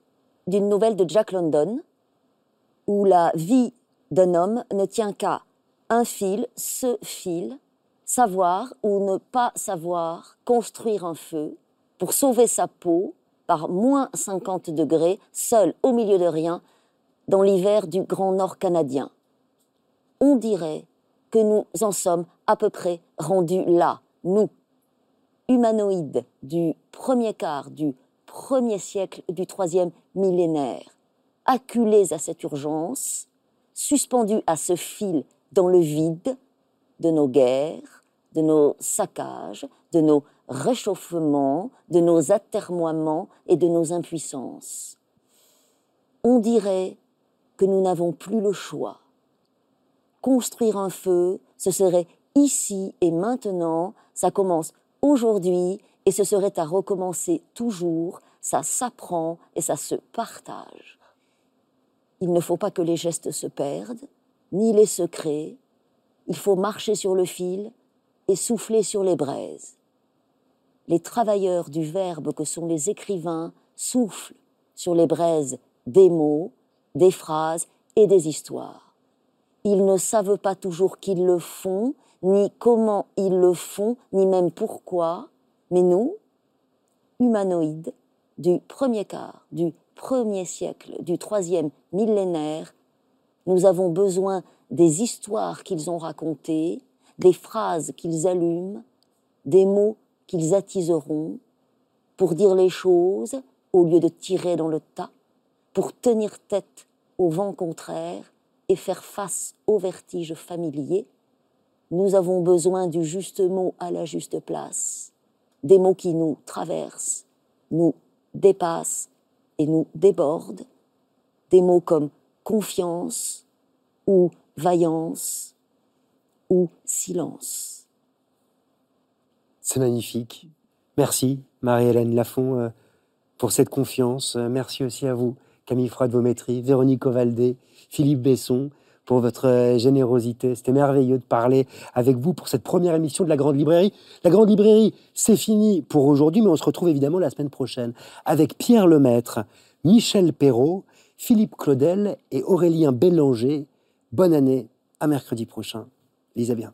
d'une nouvelle de Jack London, où la vie d'un homme ne tient qu'à un fil, ce fil, savoir ou ne pas savoir construire un feu pour sauver sa peau par moins 50 degrés, seul au milieu de rien, dans l'hiver du Grand Nord canadien. On dirait que nous en sommes à peu près rendus là, nous, humanoïdes du premier quart du premier siècle du troisième millénaire, acculés à cette urgence, suspendus à ce fil dans le vide de nos guerres, de nos saccages, de nos réchauffements, de nos atermoiements et de nos impuissances. On dirait que nous n'avons plus le choix. Construire un feu, ce serait ici et maintenant, ça commence aujourd'hui et ce serait à recommencer toujours, ça s'apprend et ça se partage. Il ne faut pas que les gestes se perdent, ni les secrets. Il faut marcher sur le fil et souffler sur les braises. Les travailleurs du verbe que sont les écrivains soufflent sur les braises des mots, des phrases et des histoires. Ils ne savent pas toujours qu'ils le font, ni comment ils le font, ni même pourquoi, mais nous, humanoïdes, du premier quart, du premier siècle, du troisième millénaire, nous avons besoin des histoires qu'ils ont racontées, des phrases qu'ils allument, des mots qu'ils attiseront, pour dire les choses au lieu de tirer dans le tas, pour tenir tête au vent contraire et faire face aux vertiges familiers, nous avons besoin du juste mot à la juste place, des mots qui nous traversent, nous dépassent et nous débordent, des mots comme confiance ou vaillance ou silence. C'est magnifique. Merci, Marie-Hélène Lafont, euh, pour cette confiance. Euh, merci aussi à vous, Camille Froide-Vométrie, Véronique Ovaldé, Philippe Besson, pour votre euh, générosité. C'était merveilleux de parler avec vous pour cette première émission de la Grande Librairie. La Grande Librairie, c'est fini pour aujourd'hui, mais on se retrouve évidemment la semaine prochaine avec Pierre Lemaître, Michel Perrault, Philippe Claudel et Aurélien Bélanger. Bonne année, à mercredi prochain. Lisez bien.